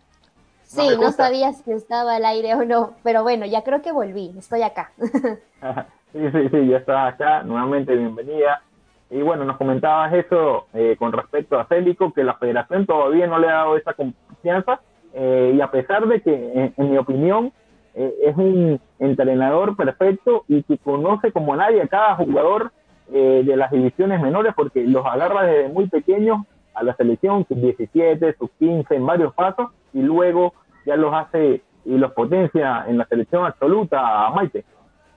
Sí, no, no sabía si estaba al aire o no, pero bueno, ya creo que volví, estoy acá. sí, sí, sí, ya estás acá, nuevamente bienvenida. Y bueno, nos comentabas eso eh, con respecto a Célico, que la federación todavía no le ha dado esa confianza, eh, y a pesar de que, en, en mi opinión, eh, es un entrenador perfecto y que conoce como nadie a cada jugador eh, de las divisiones menores porque los agarra desde muy pequeños a la selección, sus 17, sus 15, en varios pasos y luego ya los hace y los potencia en la selección absoluta a Maite.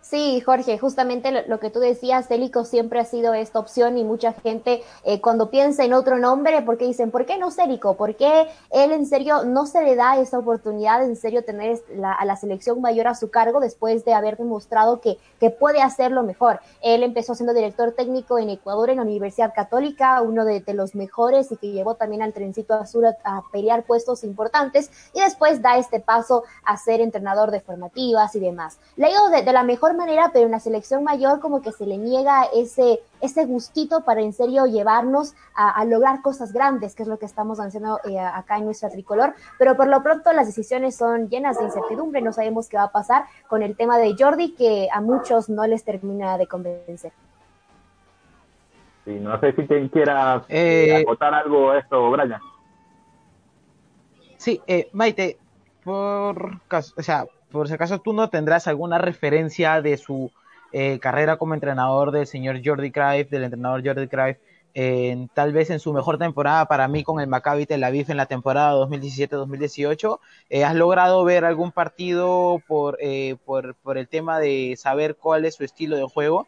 Sí, Jorge, justamente lo, que tú decías, Célico siempre ha sido esta opción y mucha gente eh, cuando piensa en otro nombre, porque dicen, ¿por qué no Célico? ¿Por qué él en serio no se le da esa oportunidad de en serio tener la, a la selección mayor a su cargo después de haber demostrado que, que puede hacerlo mejor? Él empezó siendo director técnico en Ecuador en la Universidad Católica, uno de, los mejores y que llevó también al trencito azul a, a, pelear puestos importantes y después da este paso a ser entrenador de formativas y demás. Le ha ido de, de la mejor manera, pero en la selección mayor como que se le niega ese, ese gustito para en serio llevarnos a, a lograr cosas grandes, que es lo que estamos haciendo eh, acá en nuestra tricolor. Pero por lo pronto las decisiones son llenas de incertidumbre, no sabemos qué va a pasar con el tema de Jordi, que a muchos no les termina de convencer. Sí, no sé si te quieras eh, acotar algo a esto, Brian. Sí, eh, Maite, por caso, o sea, por si acaso tú no tendrás alguna referencia de su eh, carrera como entrenador del señor Jordi Cruyff, del entrenador Jordi Cruyff, tal vez en su mejor temporada para mí con el Maccabi Tel Aviv en la temporada 2017-2018. Eh, ¿Has logrado ver algún partido por, eh, por, por el tema de saber cuál es su estilo de juego?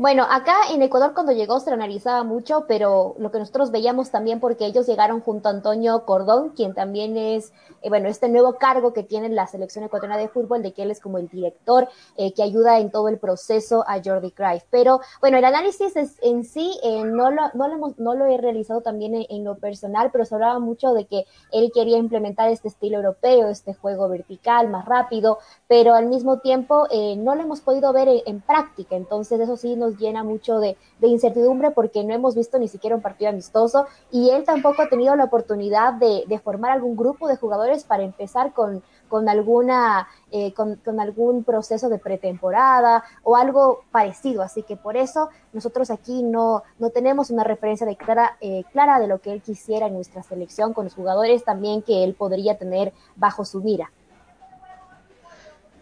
Bueno, acá en Ecuador cuando llegó se lo analizaba mucho, pero lo que nosotros veíamos también porque ellos llegaron junto a Antonio Cordón, quien también es, eh, bueno, este nuevo cargo que tiene la selección ecuatoriana de fútbol, de que él es como el director eh, que ayuda en todo el proceso a Jordi Cruyff. Pero bueno, el análisis es, en sí eh, no, lo, no, lo no lo he realizado también en, lo personal, pero se hablaba mucho de que él quería implementar este estilo europeo, este juego vertical, más rápido, pero al mismo tiempo no lo hemos podido ver en, en práctica. Entonces, eso sí nos llena mucho de, incertidumbre porque no hemos visto ni siquiera un partido amistoso y él tampoco ha tenido la oportunidad de, formar algún grupo de jugadores para empezar con, con alguna eh, con, algún proceso de pretemporada o algo parecido. Así que por eso nosotros aquí no, no tenemos una referencia de clara, eh, clara de lo que él quisiera en nuestra selección con los jugadores también que él podría tener bajo su mira.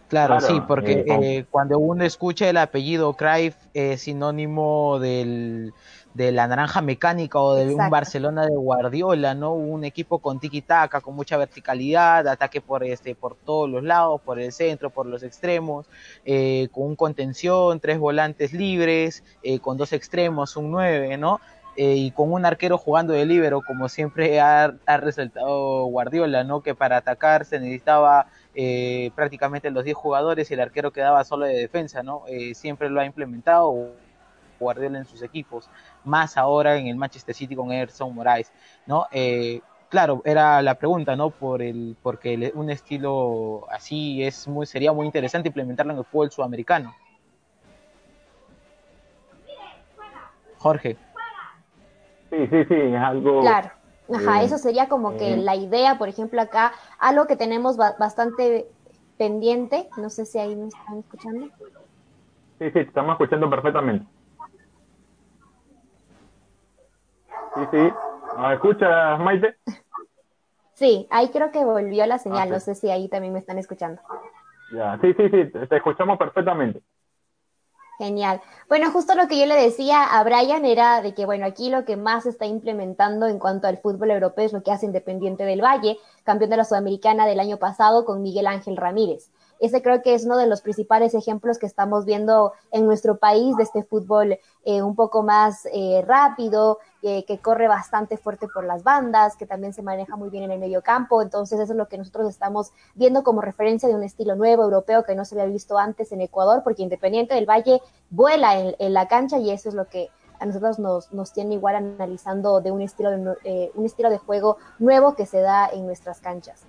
Claro, sí, porque eh, cuando uno escucha el apellido Cruyff es sinónimo del, de la naranja mecánica o de un Barcelona de Guardiola, ¿no? Un equipo con tiki-taka, con mucha verticalidad, ataque por este, por todos los lados, por el centro, por los extremos, eh, con un contención, tres volantes libres, eh, con dos extremos, un nueve, ¿no? Y con un arquero jugando de libero, como siempre ha, ha resaltado Guardiola, ¿no? Que para atacar se necesitaba eh, prácticamente los 10 jugadores y el arquero quedaba solo de defensa, ¿no? Eh, siempre lo ha implementado Guardiola en sus equipos, más ahora en el Manchester City con Erson Moraes, ¿no? Eh, claro, era la pregunta, ¿no? Por el, porque un estilo así es muy, sería muy interesante implementarlo en el fútbol sudamericano. Jorge. Sí, sí, sí, es algo. Claro Ajá, eso sería como que la idea, por ejemplo, acá, algo que tenemos bastante pendiente, no sé si ahí me están escuchando. Sí, sí, estamos escuchando perfectamente. Sí, sí. ¿Me escuchas, Maite? Sí, ahí creo que volvió la señal, no sé si ahí también me están escuchando. Ya, sí, sí, sí, te escuchamos perfectamente. Genial. Bueno, justo lo que yo le decía a Brian era de que, bueno, aquí lo que más se está implementando en cuanto al fútbol europeo es lo que hace Independiente del Valle, campeón de la Sudamericana del año pasado con Miguel Ángel Ramírez. Ese creo que es uno de los principales ejemplos que estamos viendo en nuestro país de este fútbol eh, un poco más eh, rápido, eh, que corre bastante fuerte por las bandas, que también se maneja muy bien en el medio campo. Entonces eso es lo que nosotros estamos viendo como referencia de un estilo nuevo europeo que no se había visto antes en Ecuador, porque Independiente del Valle vuela en, la cancha y eso es lo que a nosotros nos, nos tiene igual analizando de un estilo de, un estilo de juego nuevo que se da en nuestras canchas.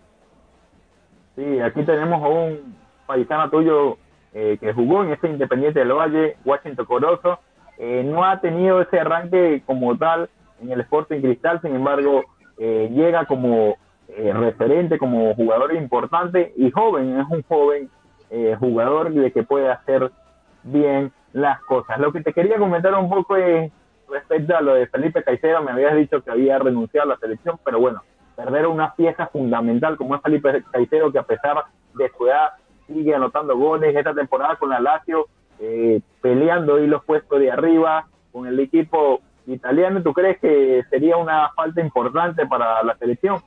Sí, aquí tenemos a un paisano tuyo eh, que jugó en este Independiente del Valle, Washington Corozo. Eh, no ha tenido ese arranque como tal en el Sporting Cristal, sin embargo, eh, llega como referente, como jugador importante y joven, es un joven jugador de que puede hacer bien las cosas. Lo que te quería comentar un poco es respecto a lo de Felipe Caicedo, me habías dicho que había renunciado a la selección, pero bueno, perder una pieza fundamental como es Felipe Caicedo, que a pesar de su edad sigue anotando goles esta temporada con la Lazio, eh, peleando ahí los puestos de arriba con el equipo italiano. ¿Tú crees que sería una falta importante para la selección?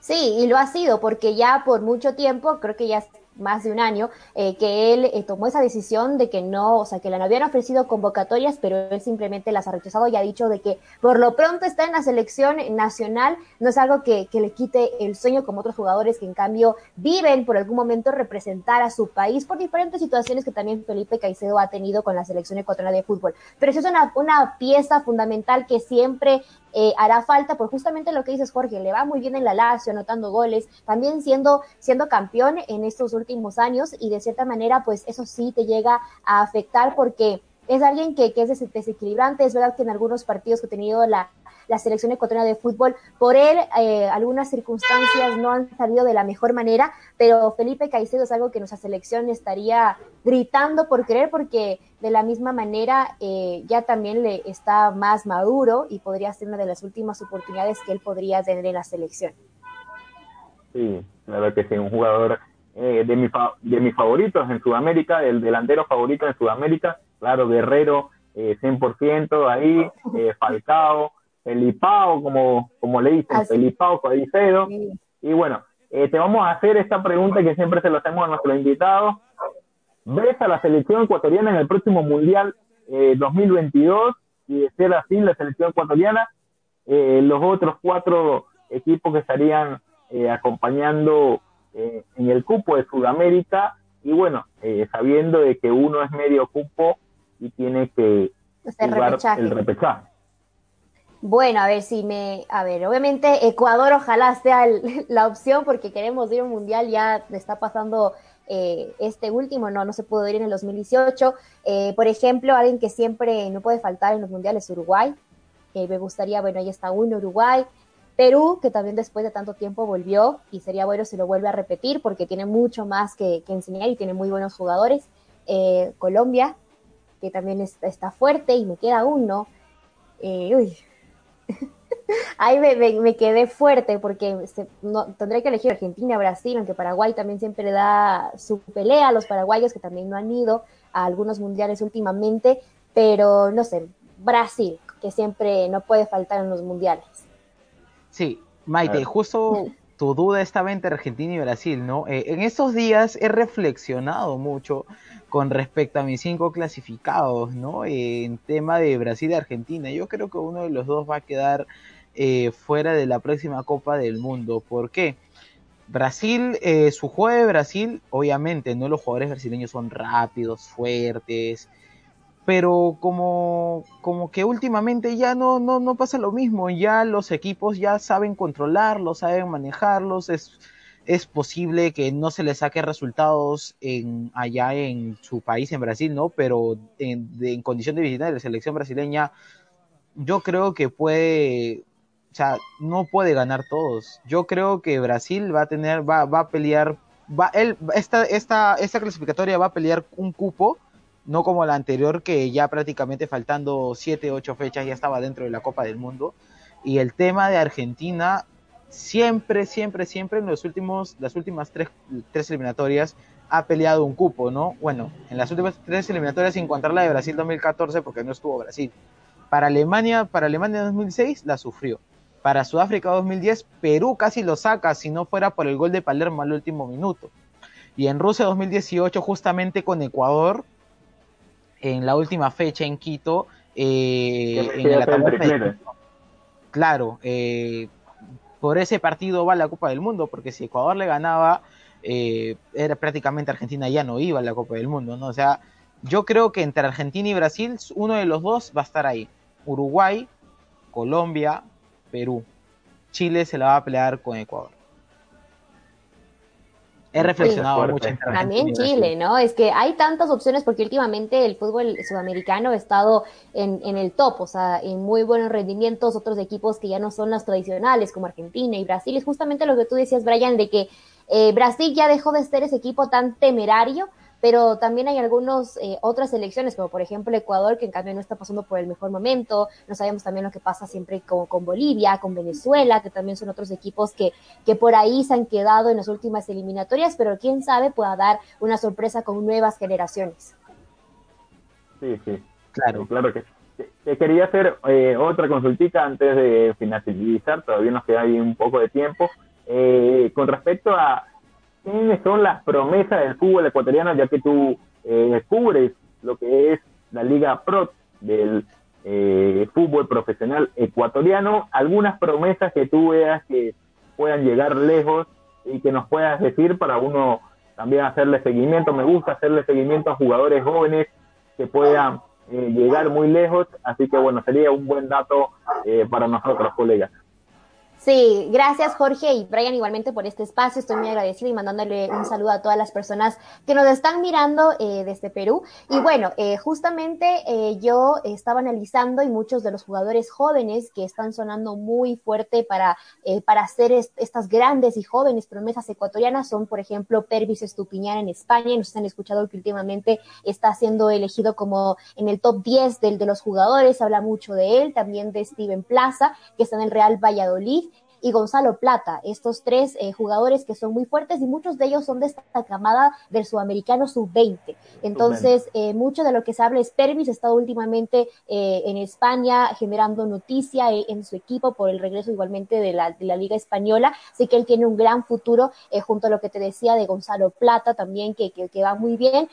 Sí, y lo ha sido, porque ya por mucho tiempo, creo que ya más de un año, eh, que él eh, tomó esa decisión de que no, o sea, que le habían ofrecido convocatorias, pero él simplemente las ha rechazado y ha dicho de que por lo pronto está en la selección nacional, no es algo que, que le quite el sueño como otros jugadores que en cambio viven por algún momento representar a su país por diferentes situaciones que también Felipe Caicedo ha tenido con la selección ecuatoriana de fútbol. Pero eso es una, una pieza fundamental que siempre eh, hará falta por justamente lo que dices, Jorge, le va muy bien en la Lazio, anotando goles, también siendo, siendo campeón en estos últimos años y de cierta manera, pues eso sí te llega a afectar porque es alguien que, que es desequilibrante, es verdad que en algunos partidos que he tenido la, la selección ecuatoriana de fútbol. Por él, eh, algunas circunstancias no han salido de la mejor manera, pero Felipe Caicedo es algo que nuestra selección estaría gritando por querer, porque de la misma manera eh, ya también le está más maduro y podría ser una de las últimas oportunidades que él podría tener en la selección. Sí, claro que sí, un jugador eh, de, mi de mis favoritos en Sudamérica, el delantero favorito en Sudamérica, claro, Guerrero eh, 100% ahí, eh, Falcao, Felipao, como, como le dicen, Así. Felipao Codicedo. Y bueno, eh, te vamos a hacer esta pregunta que siempre se lo hacemos a nuestros invitados. ¿Ves a la selección ecuatoriana en el próximo Mundial 2022? Eh, y de ser así, la selección ecuatoriana, eh, los otros cuatro equipos que estarían acompañando en el cupo de Sudamérica y bueno, sabiendo de que uno es medio cupo y tiene que jugar el repechaje. Bueno, a ver si me, a ver, obviamente Ecuador ojalá sea la opción porque queremos ir a un mundial, ya está pasando eh, este último, no, no se pudo ir en el 2018. Eh, por ejemplo, alguien que siempre no puede faltar en los mundiales, Uruguay. que me gustaría, bueno, ahí está uno, Uruguay. Perú, que también después de tanto tiempo volvió y sería bueno si lo vuelve a repetir porque tiene mucho más que, enseñar y tiene muy buenos jugadores. Eh, Colombia, que también está, fuerte y me queda uno. uy, Ahí me, quedé fuerte porque no, tendré que elegir Argentina, Brasil, aunque Paraguay también siempre da su pelea a los paraguayos que también no han ido a algunos mundiales últimamente, pero no sé, Brasil, que siempre no puede faltar en los mundiales. Sí, Maite, justo tu duda estaba entre Argentina y Brasil, ¿no? Eh, en estos días he reflexionado mucho con respecto a mis cinco clasificados, ¿no? en tema de Brasil y Argentina. Yo creo que uno de los dos va a quedar eh, fuera de la próxima Copa del Mundo. ¿Por qué? Brasil, eh, su juego de Brasil, obviamente, no los jugadores brasileños son rápidos, fuertes, pero como, como que últimamente ya no, no, no pasa lo mismo, ya los equipos ya saben controlarlos, saben manejarlos, es, es posible que no se le saque resultados en, allá en su país, en Brasil, ¿no? Pero en, condición de visitar de la selección brasileña, yo creo que puede, o sea, no puede ganar todos. Yo creo que Brasil va a tener, va, va a pelear, va, él, esta, esta, esta clasificatoria va a pelear un cupo, no como la anterior, que ya prácticamente faltando 7, 8 fechas ya estaba dentro de la Copa del Mundo. Y el tema de Argentina, siempre, siempre, siempre en los últimos, las últimas tres, tres eliminatorias ha peleado un cupo, ¿no? Bueno, en las últimas tres eliminatorias sin contar la de Brasil 2014 porque no estuvo Brasil. Para Alemania, para Alemania 2006 la sufrió. Para Sudáfrica 2010, Perú casi lo saca si no fuera por el gol de Palermo al último minuto. Y en Rusia 2018, justamente con Ecuador, en la última fecha en Quito, eh, en la Claro, eh, por ese partido va la Copa del Mundo, porque si Ecuador le ganaba, eh, era prácticamente Argentina ya no iba a la Copa del Mundo, ¿no? O sea, yo creo que entre Argentina y Brasil, uno de los dos va a estar ahí. Uruguay, Colombia, Perú. Chile se la va a pelear con Ecuador. He reflexionado mucho. También Chile, ¿no? Es que hay tantas opciones porque últimamente el fútbol sudamericano ha estado en, en, el top, o sea, en muy buenos rendimientos, otros equipos que ya no son los tradicionales como Argentina y Brasil. Es justamente lo que tú decías, Brian, de que eh, Brasil ya dejó de ser ese equipo tan temerario pero también hay algunas eh, otras selecciones, como por ejemplo Ecuador, que en cambio no está pasando por el mejor momento, no sabemos también lo que pasa siempre con, con Bolivia, con Venezuela, que también son otros equipos que, que por ahí se han quedado en las últimas eliminatorias, pero quién sabe pueda dar una sorpresa con nuevas generaciones. Sí, sí, claro, claro que te quería hacer eh, otra consultita antes de finalizar, todavía nos queda ahí un poco de tiempo. Eh, con respecto a quiénes son las promesas del fútbol ecuatoriano, ya que tú eh, descubres lo que es la Liga Pro del eh, fútbol profesional ecuatoriano, algunas promesas que tú veas que puedan llegar lejos y que nos puedas decir para uno también hacerle seguimiento. Me gusta hacerle seguimiento a jugadores jóvenes que puedan eh, llegar muy lejos, así que bueno, sería un buen dato para nosotros, colegas. Sí, gracias Jorge y Brian igualmente por este espacio. Estoy muy agradecida y mandándole un saludo a todas las personas que nos están mirando eh, desde Perú. Y bueno, eh, justamente eh, yo estaba analizando y muchos de los jugadores jóvenes que están sonando muy fuerte para, para hacer estas grandes y jóvenes promesas ecuatorianas son, por ejemplo, Pervis Estupiñán en España. Nos han escuchado que últimamente está siendo elegido como en el top 10 del, de los jugadores. Habla mucho de él, también de Steven Plaza, que está en el Real Valladolid y Gonzalo Plata, estos tres eh, jugadores que son muy fuertes y muchos de ellos son de esta camada del sudamericano sub-20. Entonces, eh, mucho de lo que se habla es Pervis, ha estado últimamente eh, en España generando noticia en su equipo por el regreso igualmente de la, de la Liga Española, así que él tiene un gran futuro junto a lo que te decía de Gonzalo Plata también, que, que, que va muy bien.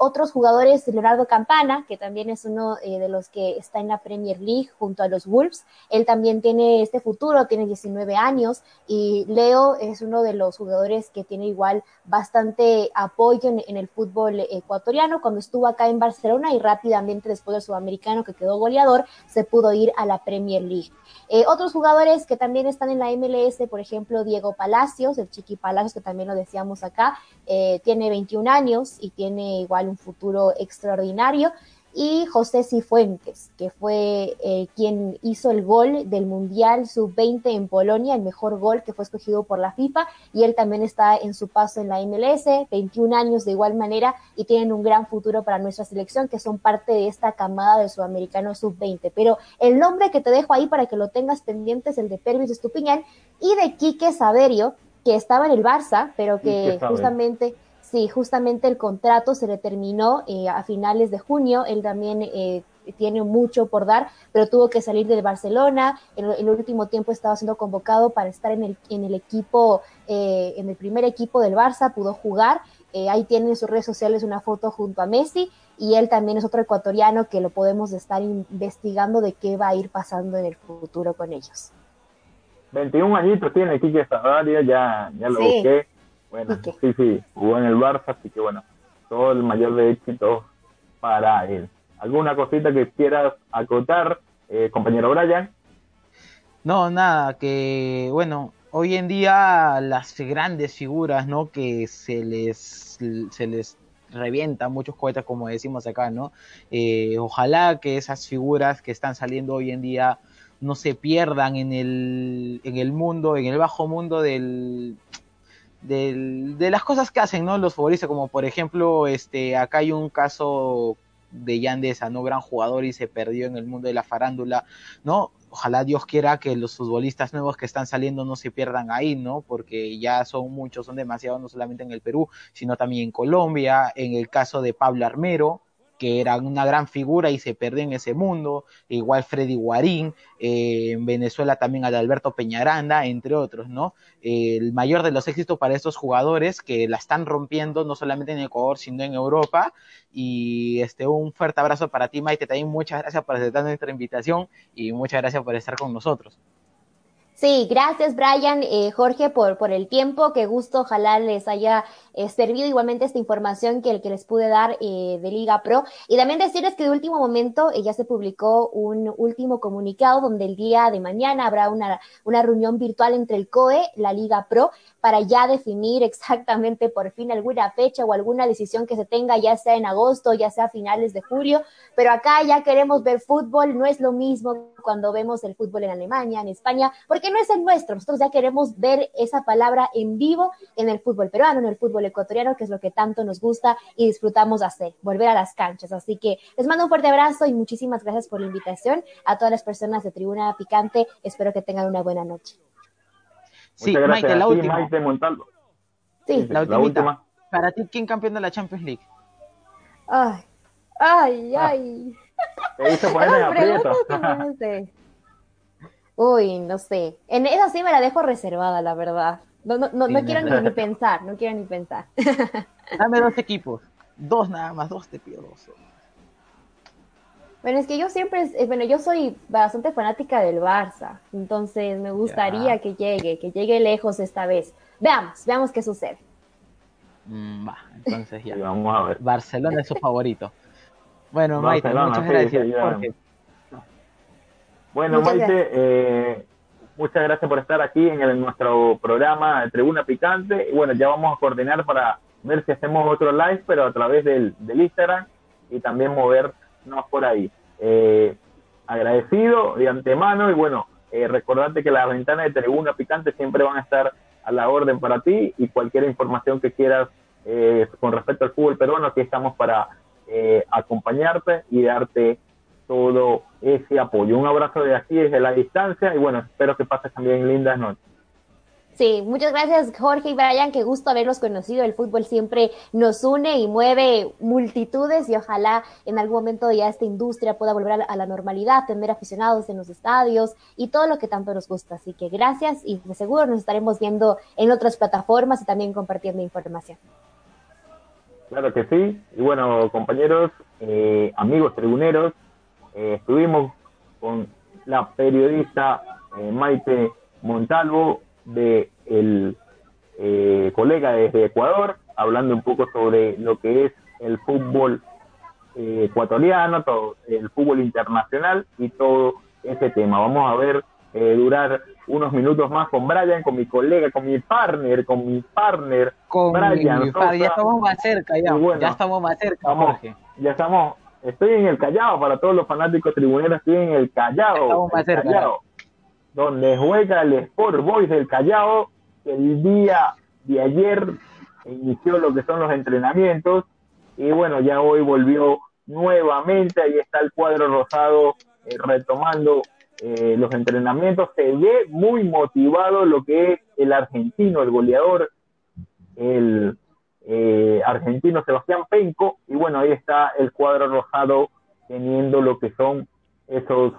otros jugadores, Leonardo Campana, que también es uno de los que está en la Premier League junto a los Wolves, él también tiene este futuro, tiene 19 años y Leo es uno de los jugadores que tiene igual bastante apoyo en, el fútbol ecuatoriano. Cuando estuvo acá en Barcelona y rápidamente después del sudamericano que quedó goleador, se pudo ir a la Premier League. Eh, otros jugadores que también están en la MLS, por ejemplo, Diego Palacios, el Chiqui Palacios, que también lo decíamos acá, eh, tiene 21 años y tiene igual un futuro extraordinario y José Cifuentes, que fue eh, quien hizo el gol del Mundial Sub-20 en Polonia, el mejor gol que fue escogido por la FIFA, y él también está en su paso en la MLS, 21 años de igual manera, y tienen un gran futuro para nuestra selección, que son parte de esta camada del sudamericano Sub-20. Pero el nombre que te dejo ahí para que lo tengas pendiente es el de Pervis Estupiñán y de Quique Saverio, que estaba en el Barça, pero que justamente Sí, justamente el contrato se le terminó eh, a finales de junio. Él también eh, tiene mucho por dar, pero tuvo que salir del Barcelona. En el último tiempo estaba siendo convocado para estar en el, en el equipo, eh, en el primer equipo del Barça, pudo jugar. ahí tiene en sus redes sociales una foto junto a Messi y él también es otro ecuatoriano que lo podemos estar investigando de qué va a ir pasando en el futuro con ellos. 21 añitos tiene Quique Savaria, ya, ya lo busqué bueno, sí, sí, jugó en el Barça, así que bueno, todo el mayor de éxito para él. ¿Alguna cosita que quieras acotar, eh, compañero Brian? No, nada, que bueno, hoy en día las grandes figuras, ¿no? Que se les, se les revientan muchos cohetes, como decimos acá, ¿no? Eh, ojalá que esas figuras que están saliendo hoy en día no se pierdan en el, en el mundo, en el bajo mundo del, de las cosas que hacen, ¿no? Los futbolistas, como por ejemplo, este, acá hay un caso de Yandesa, ¿no? Gran jugador y se perdió en el mundo de la farándula, ¿no? Ojalá Dios quiera que los futbolistas nuevos que están saliendo no se pierdan ahí, ¿no? Porque ya son muchos, son demasiados, no solamente en el Perú, sino también en Colombia, en el caso de Pablo Armero, que era una gran figura y se perdió en ese mundo, igual Freddy Guarín, eh, en Venezuela también Alberto Peñaranda, entre otros, ¿no? el mayor de los éxitos para estos jugadores que la están rompiendo no solamente en Ecuador, sino en Europa. Y este, un fuerte abrazo para ti, Maite, también muchas gracias por aceptar nuestra invitación y muchas gracias por estar con nosotros. Sí, gracias Brian, eh, Jorge, por, por el tiempo. Qué gusto, ojalá les haya eh, servido igualmente esta información que el que les pude dar eh, de Liga Pro. Y también decirles que de último momento ya se publicó un último comunicado donde el día de mañana habrá una, una reunión virtual entre el COE, la Liga Pro, para ya definir exactamente por fin alguna fecha o alguna decisión que se tenga, ya sea en agosto, ya sea finales de julio. Pero acá ya queremos ver fútbol, no es lo mismo cuando vemos el fútbol en Alemania, en España, porque no es el nuestro. Nosotros ya queremos ver esa palabra en vivo en el fútbol peruano, en el fútbol ecuatoriano, que es lo que tanto nos gusta y disfrutamos hacer, volver a las canchas. Así que les mando un fuerte abrazo y muchísimas gracias por la invitación a todas las personas de Tribuna Picante. Espero que tengan una buena noche. Sí, Maite, la última. Sí, la, última. Para ti, ¿quién campeón de la Champions League? Ay, ay, ah. ay. Te hizo poner en aprieto. Uy, no sé. En esa sí me la dejo reservada, la verdad. No, no, no, no quiero ni, pensar, no quiero ni pensar. Dame dos equipos. Dos nada más, dos te pido dos. Bueno, es que yo siempre, eh, bueno, yo soy bastante fanática del Barça, entonces me gustaría que llegue, que llegue lejos esta vez. Veamos, veamos qué sucede. Mm, va, entonces ya. vamos a ver. Barcelona es su favorito. Bueno, Maite, muchas gracias. Bueno, Maite, eh, muchas gracias por estar aquí en, nuestro programa de Tribuna Picante. Y bueno, ya vamos a coordinar para ver si hacemos otro live, pero a través del, Instagram y también movernos por ahí. Eh, agradecido de antemano y bueno, eh, recordarte que las ventanas de Tribuna Picante siempre van a estar a la orden para ti y cualquier información que quieras eh, con respecto al fútbol peruano, aquí estamos para acompañarte y darte todo ese apoyo. Un abrazo de aquí desde la distancia y bueno, espero que pases también lindas noches. Sí, muchas gracias Jorge y Brian, qué gusto haberlos conocido. El fútbol siempre nos une y mueve multitudes y ojalá en algún momento ya esta industria pueda volver a la normalidad, tener aficionados en los estadios y todo lo que tanto nos gusta. Así que gracias y de seguro nos estaremos viendo en otras plataformas y también compartiendo información. Claro que sí. Y bueno, compañeros, eh, amigos tribuneros, eh, estuvimos con la periodista eh, Maite Montalvo de el eh, colega desde Ecuador, hablando un poco sobre lo que es el fútbol ecuatoriano, todo el fútbol internacional y todo ese tema. Vamos a ver eh, durar unos minutos más con Brian, con mi colega, con mi partner, con mi partner, con Brian. ya estamos más cerca, ya, ya estamos más cerca, Jorge. Ya estamos, estoy en el Callao, para todos los fanáticos tribuneros, estoy en el Callao. Más cerca donde juega el Sport Boys del Callao, el día de ayer inició lo que son los entrenamientos y bueno, ya hoy volvió nuevamente, ahí está el cuadro rosado eh, retomando eh, los entrenamientos, se ve muy motivado lo que es el argentino, el goleador, el eh, argentino Sebastián Penco, y bueno, ahí está el cuadro rosado teniendo lo que son esos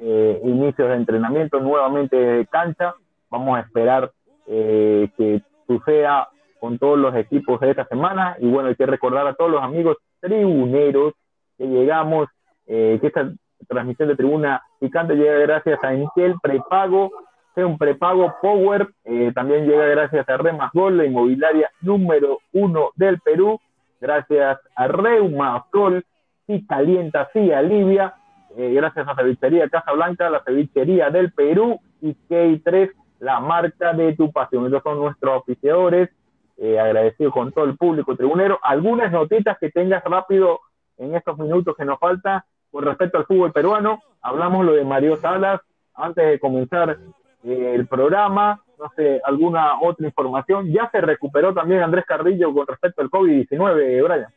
eh, inicios de entrenamiento nuevamente de cancha. Vamos a esperar eh, que suceda con todos los equipos de esta semana. Y bueno, hay que recordar a todos los amigos tribuneros que llegamos, eh, que esta transmisión de tribuna picante llega gracias a Intel Prepago, sea un prepago Power, eh, también llega gracias a Remas Gol, la inmobiliaria número uno del Perú, gracias a Reuma Sol, si calienta, si alivia, eh, gracias a Cevichería Casa Blanca, la cevichería del Perú y K3, la marca de tu pasión. Esos son nuestros oficiadores, eh, agradecido con todo el público tribunero. Algunas notitas que tengas rápido en estos minutos que nos falta con respecto al fútbol peruano. Hablamos lo de Mario Salas antes de comenzar el programa. No sé, alguna otra información. Ya se recuperó también Andrés Carrillo con respecto al COVID-19, Brian.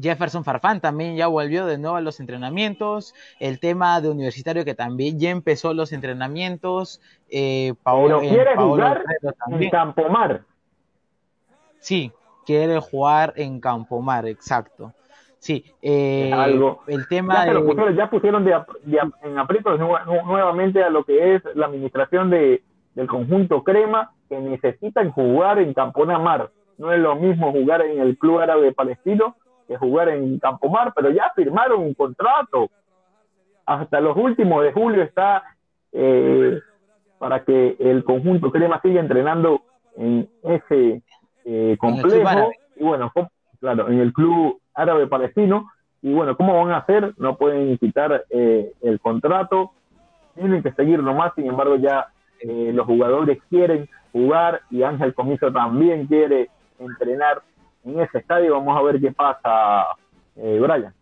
Jefferson Farfán también ya volvió de nuevo a los entrenamientos. El tema de Universitario que también ya empezó los entrenamientos. Eh, Paolo, quiere jugar en Campomar. Sí, quiere jugar en Campomar, exacto. Sí, eh, algo. el tema ya, pusieron, ya pusieron de, en aprietos nuevamente a lo que es la administración de, del conjunto Crema, que necesitan jugar en Campomar. No es lo mismo jugar en el Club Árabe Palestino que jugar en Campomar, pero ya firmaron un contrato. Hasta los últimos de julio está eh, para que el conjunto Crema siga entrenando en ese eh, complejo. y bueno, claro, en el club árabe palestino. Y bueno, ¿cómo van a hacer? No pueden quitar eh, el contrato, tienen que seguir nomás, sin embargo ya los jugadores quieren jugar y Ángel Comiso también quiere entrenar en ese estadio. Vamos a ver qué pasa, eh, Brian.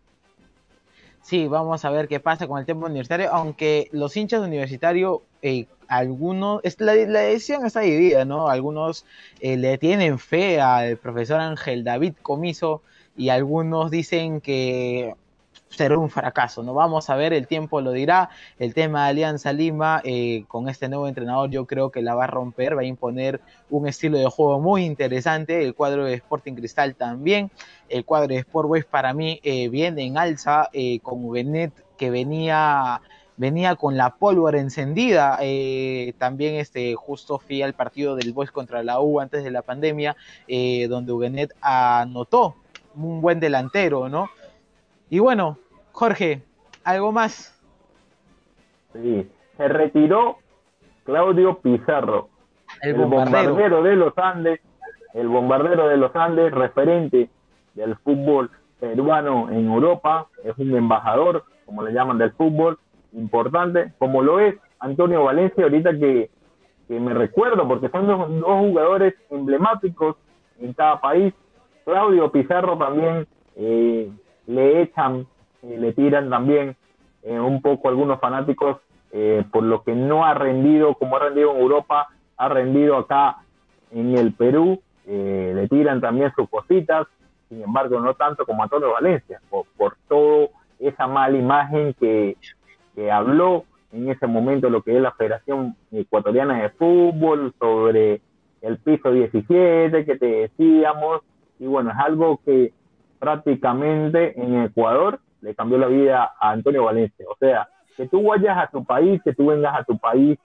Sí, vamos a ver qué pasa con el tema universitario, aunque los hinchas de universitario, eh, algunos, la, la, decisión está dividida, ¿no? Algunos eh, le tienen fe al profesor Ángel David Comiso y algunos dicen que será un fracaso. No vamos a ver, el tiempo lo dirá. El tema de Alianza Lima, eh, con este nuevo entrenador, yo creo que la va a romper, va a imponer un estilo de juego muy interesante. El cuadro de Sporting Cristal también. El cuadro de Sport Boys para mí eh, viene en alza, eh, con Benet que venía venía con la pólvora encendida. Eh, también este, justo fui al partido del Boys contra la U antes de la pandemia, donde Ubenet anotó un buen delantero, ¿no? Y bueno, Jorge, ¿algo más? Sí, se retiró Claudio Pizarro, el, bombardero. de los Andes, el bombardero de los Andes, referente del fútbol peruano en Europa, es un embajador, como le llaman, del fútbol, importante, como lo es Antonio Valencia, ahorita que, me recuerdo, porque son dos, jugadores emblemáticos en cada país. Claudio Pizarro también eh, le echan le tiran también eh, un poco algunos fanáticos eh, por lo que no ha rendido como ha rendido en Europa, ha rendido acá en el Perú, eh, le tiran también sus cositas, sin embargo no tanto como Antonio Valencia, por, todo esa mala imagen que, que habló en ese momento lo que es la Federación Ecuatoriana de Fútbol sobre el piso 17 que te decíamos, y bueno, es algo que prácticamente en Ecuador le cambió la vida a Antonio Valencia. O sea, que tú vayas a tu país, que tú vengas a tu país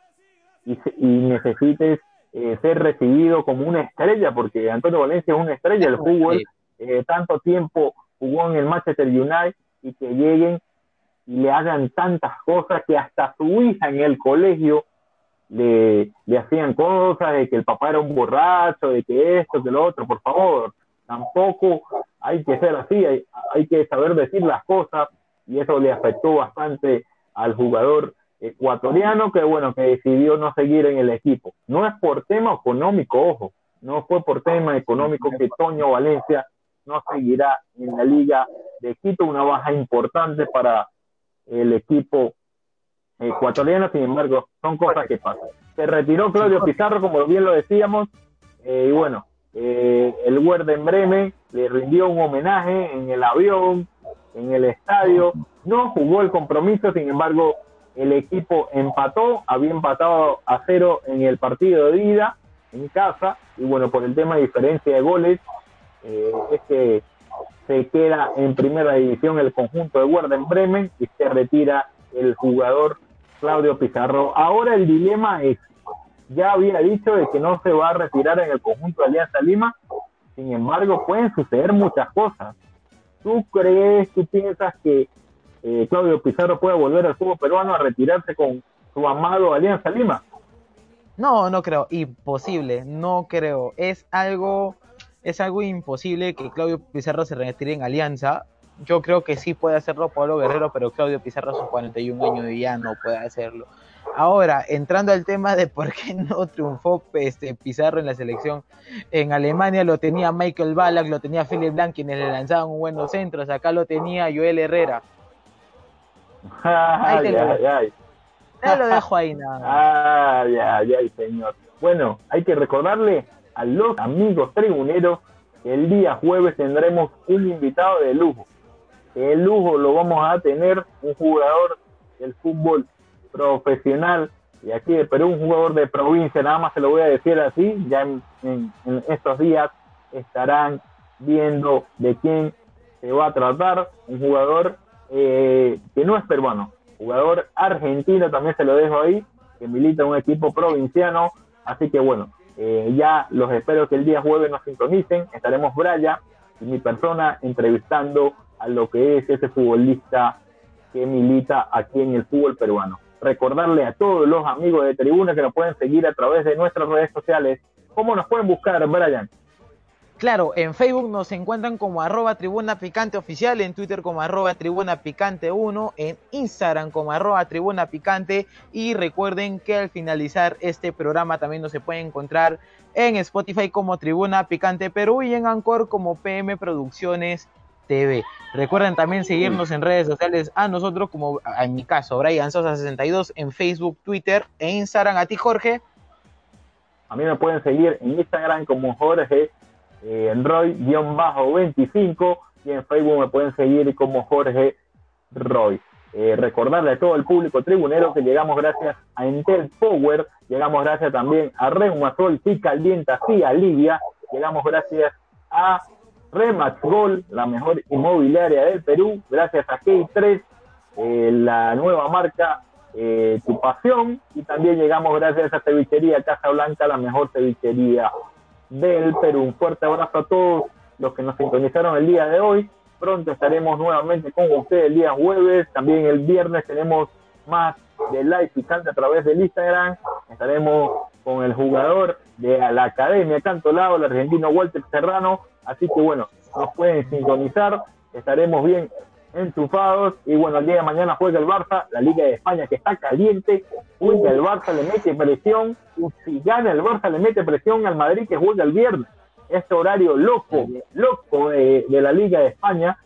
y, necesites eh, ser recibido como una estrella, porque Antonio Valencia es una estrella del fútbol, eh, tanto tiempo jugó en el Manchester United y que lleguen y le hagan tantas cosas que hasta su hija en el colegio le, le hacían cosas, de que el papá era un borracho, de que esto, que lo otro, por favor, tampoco hay que ser así, hay, hay que saber decir las cosas y eso le afectó bastante al jugador ecuatoriano que bueno, que decidió no seguir en el equipo. No es por tema económico, ojo, no fue por tema económico que Toño Valencia no seguirá en la liga de Quito, una baja importante para el equipo ecuatoriano, sin embargo, son cosas que pasan. Se retiró Claudio Pizarro, como bien lo decíamos, eh, y bueno, eh, el Werder Bremen le rindió un homenaje en el avión, en el estadio, no jugó el compromiso, sin embargo, el equipo empató, había empatado a cero en el partido de ida en casa, y bueno, por el tema de diferencia de goles, eh, es que se queda en primera división el conjunto de Werder Bremen y se retira el jugador Claudio Pizarro. Ahora el dilema es, ya había dicho de que no se va a retirar en el conjunto de Alianza Lima, sin embargo pueden suceder muchas cosas. ¿Tú crees, tú piensas que eh, Claudio Pizarro pueda volver al fútbol peruano a retirarse con su amado Alianza Lima? No, no creo, imposible, no creo. Es algo, es algo imposible que Claudio Pizarro se retire en Alianza. Yo creo que sí puede hacerlo Pablo Guerrero, pero Claudio Pizarro a sus 41 años ya no puede hacerlo. Ahora, entrando al tema de por qué no triunfó este, Pizarro en la selección en Alemania, lo tenía Michael Ballack, lo tenía Philip Blanc, quienes le lanzaban un buenos centros, acá lo tenía Joel Herrera. Ahí te, lo, lo dejo ahí nada. Ay, ay, ay, señor. Bueno, hay que recordarle a los amigos tribuneros que el día jueves tendremos un invitado de lujo. El lujo lo vamos a tener un jugador del fútbol profesional y aquí de Perú, un jugador de provincia, nada más se lo voy a decir así, ya en, estos días estarán viendo de quién se va a tratar, un jugador eh, que no es peruano, jugador argentino, también se lo dejo ahí, que milita en un equipo provinciano, así que bueno, eh, ya los espero que el día jueves nos sintonicen, estaremos Braya y mi persona entrevistando a lo que es ese futbolista que milita aquí en el fútbol peruano recordarle a todos los amigos de Tribuna que nos pueden seguir a través de nuestras redes sociales. ¿Cómo nos pueden buscar, Brian? Claro, en Facebook nos encuentran como arroba tribuna picante oficial, en Twitter como arroba tribuna picante 1, en Instagram como arroba tribuna picante y recuerden que al finalizar este programa también nos se puede encontrar en Spotify como Tribuna Picante Perú y en Anchor como PM Producciones TV. Recuerden también seguirnos en redes sociales a nosotros, como en mi caso, Brian Sosa62, en Facebook, Twitter e Instagram. A ti, Jorge. A mí me pueden seguir en Instagram como Jorge eh, Roy-25 y en Facebook me pueden seguir como Jorge Roy. Eh, recordarle a todo el público tribunero que llegamos gracias a Intel Power, llegamos gracias también a Reumasol, Si Calienta, Si Alivia, llegamos gracias a Remax Gol, la mejor inmobiliaria del Perú, gracias a K3, eh, la nueva marca eh, Tu Pasión, y también llegamos gracias a Cevichería Casa Blanca, la mejor cevichería del Perú. Un fuerte abrazo a todos los que nos sintonizaron el día de hoy. Pronto estaremos nuevamente con ustedes el día jueves, también el viernes tenemos más de live picante a través del Instagram. Estaremos con el jugador de la Academia Cantolao, el argentino Walter Serrano, Así que bueno, nos pueden sintonizar, estaremos bien enchufados. Y bueno, el día de mañana juega el Barça, la Liga de España que está caliente, juega el Barça, le mete presión, si gana el Barça le mete presión al Madrid que juega el viernes. Este horario loco, loco de, la Liga de España,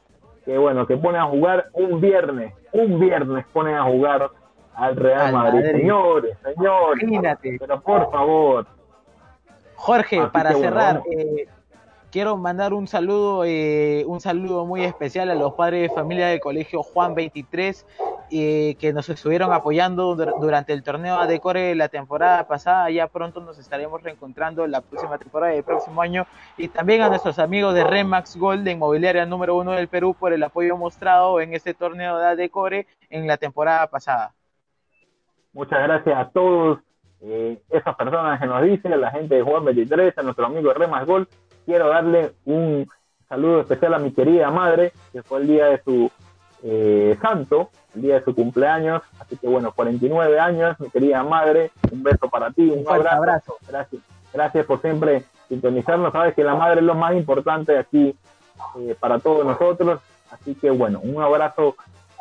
que bueno, que pone a jugar un viernes, un viernes pone a jugar al Real Madrid. Señores, señores, pero por favor. Jorge, para cerrar, eh, quiero mandar un saludo, eh, un saludo muy especial a los padres de familia del colegio Juan 23 eh, que nos estuvieron apoyando durante el torneo de Core la temporada pasada. Ya pronto nos estaremos reencontrando la próxima temporada del próximo año. Y también a nuestros amigos de Remax Gold, de Inmobiliaria número uno del Perú, por el apoyo mostrado en este torneo de Core en la temporada pasada. Muchas gracias a todos eh, esas personas que nos dicen, a la gente de Juan 23, a nuestro amigo de Remax Gold. Quiero darle un saludo especial a mi querida madre, que fue el día de su eh, santo, el día de su cumpleaños. Así que bueno, 49 años, mi querida madre, un beso para ti, un, abrazo. Gracias, gracias por siempre sintonizarnos. Sabes que la madre es lo más importante aquí eh, para todos nosotros. Así que bueno, un abrazo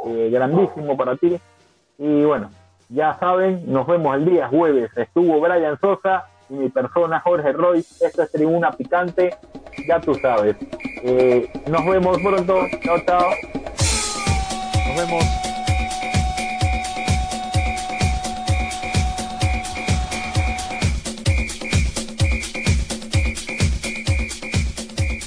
eh, grandísimo para ti. Y bueno, ya saben, nos vemos el día jueves. Estuvo Brian Sosa y mi persona Jorge Roy. Esto es Tribuna Picante, ya tú sabes. Eh, nos vemos pronto. Chao, chao. Nos vemos.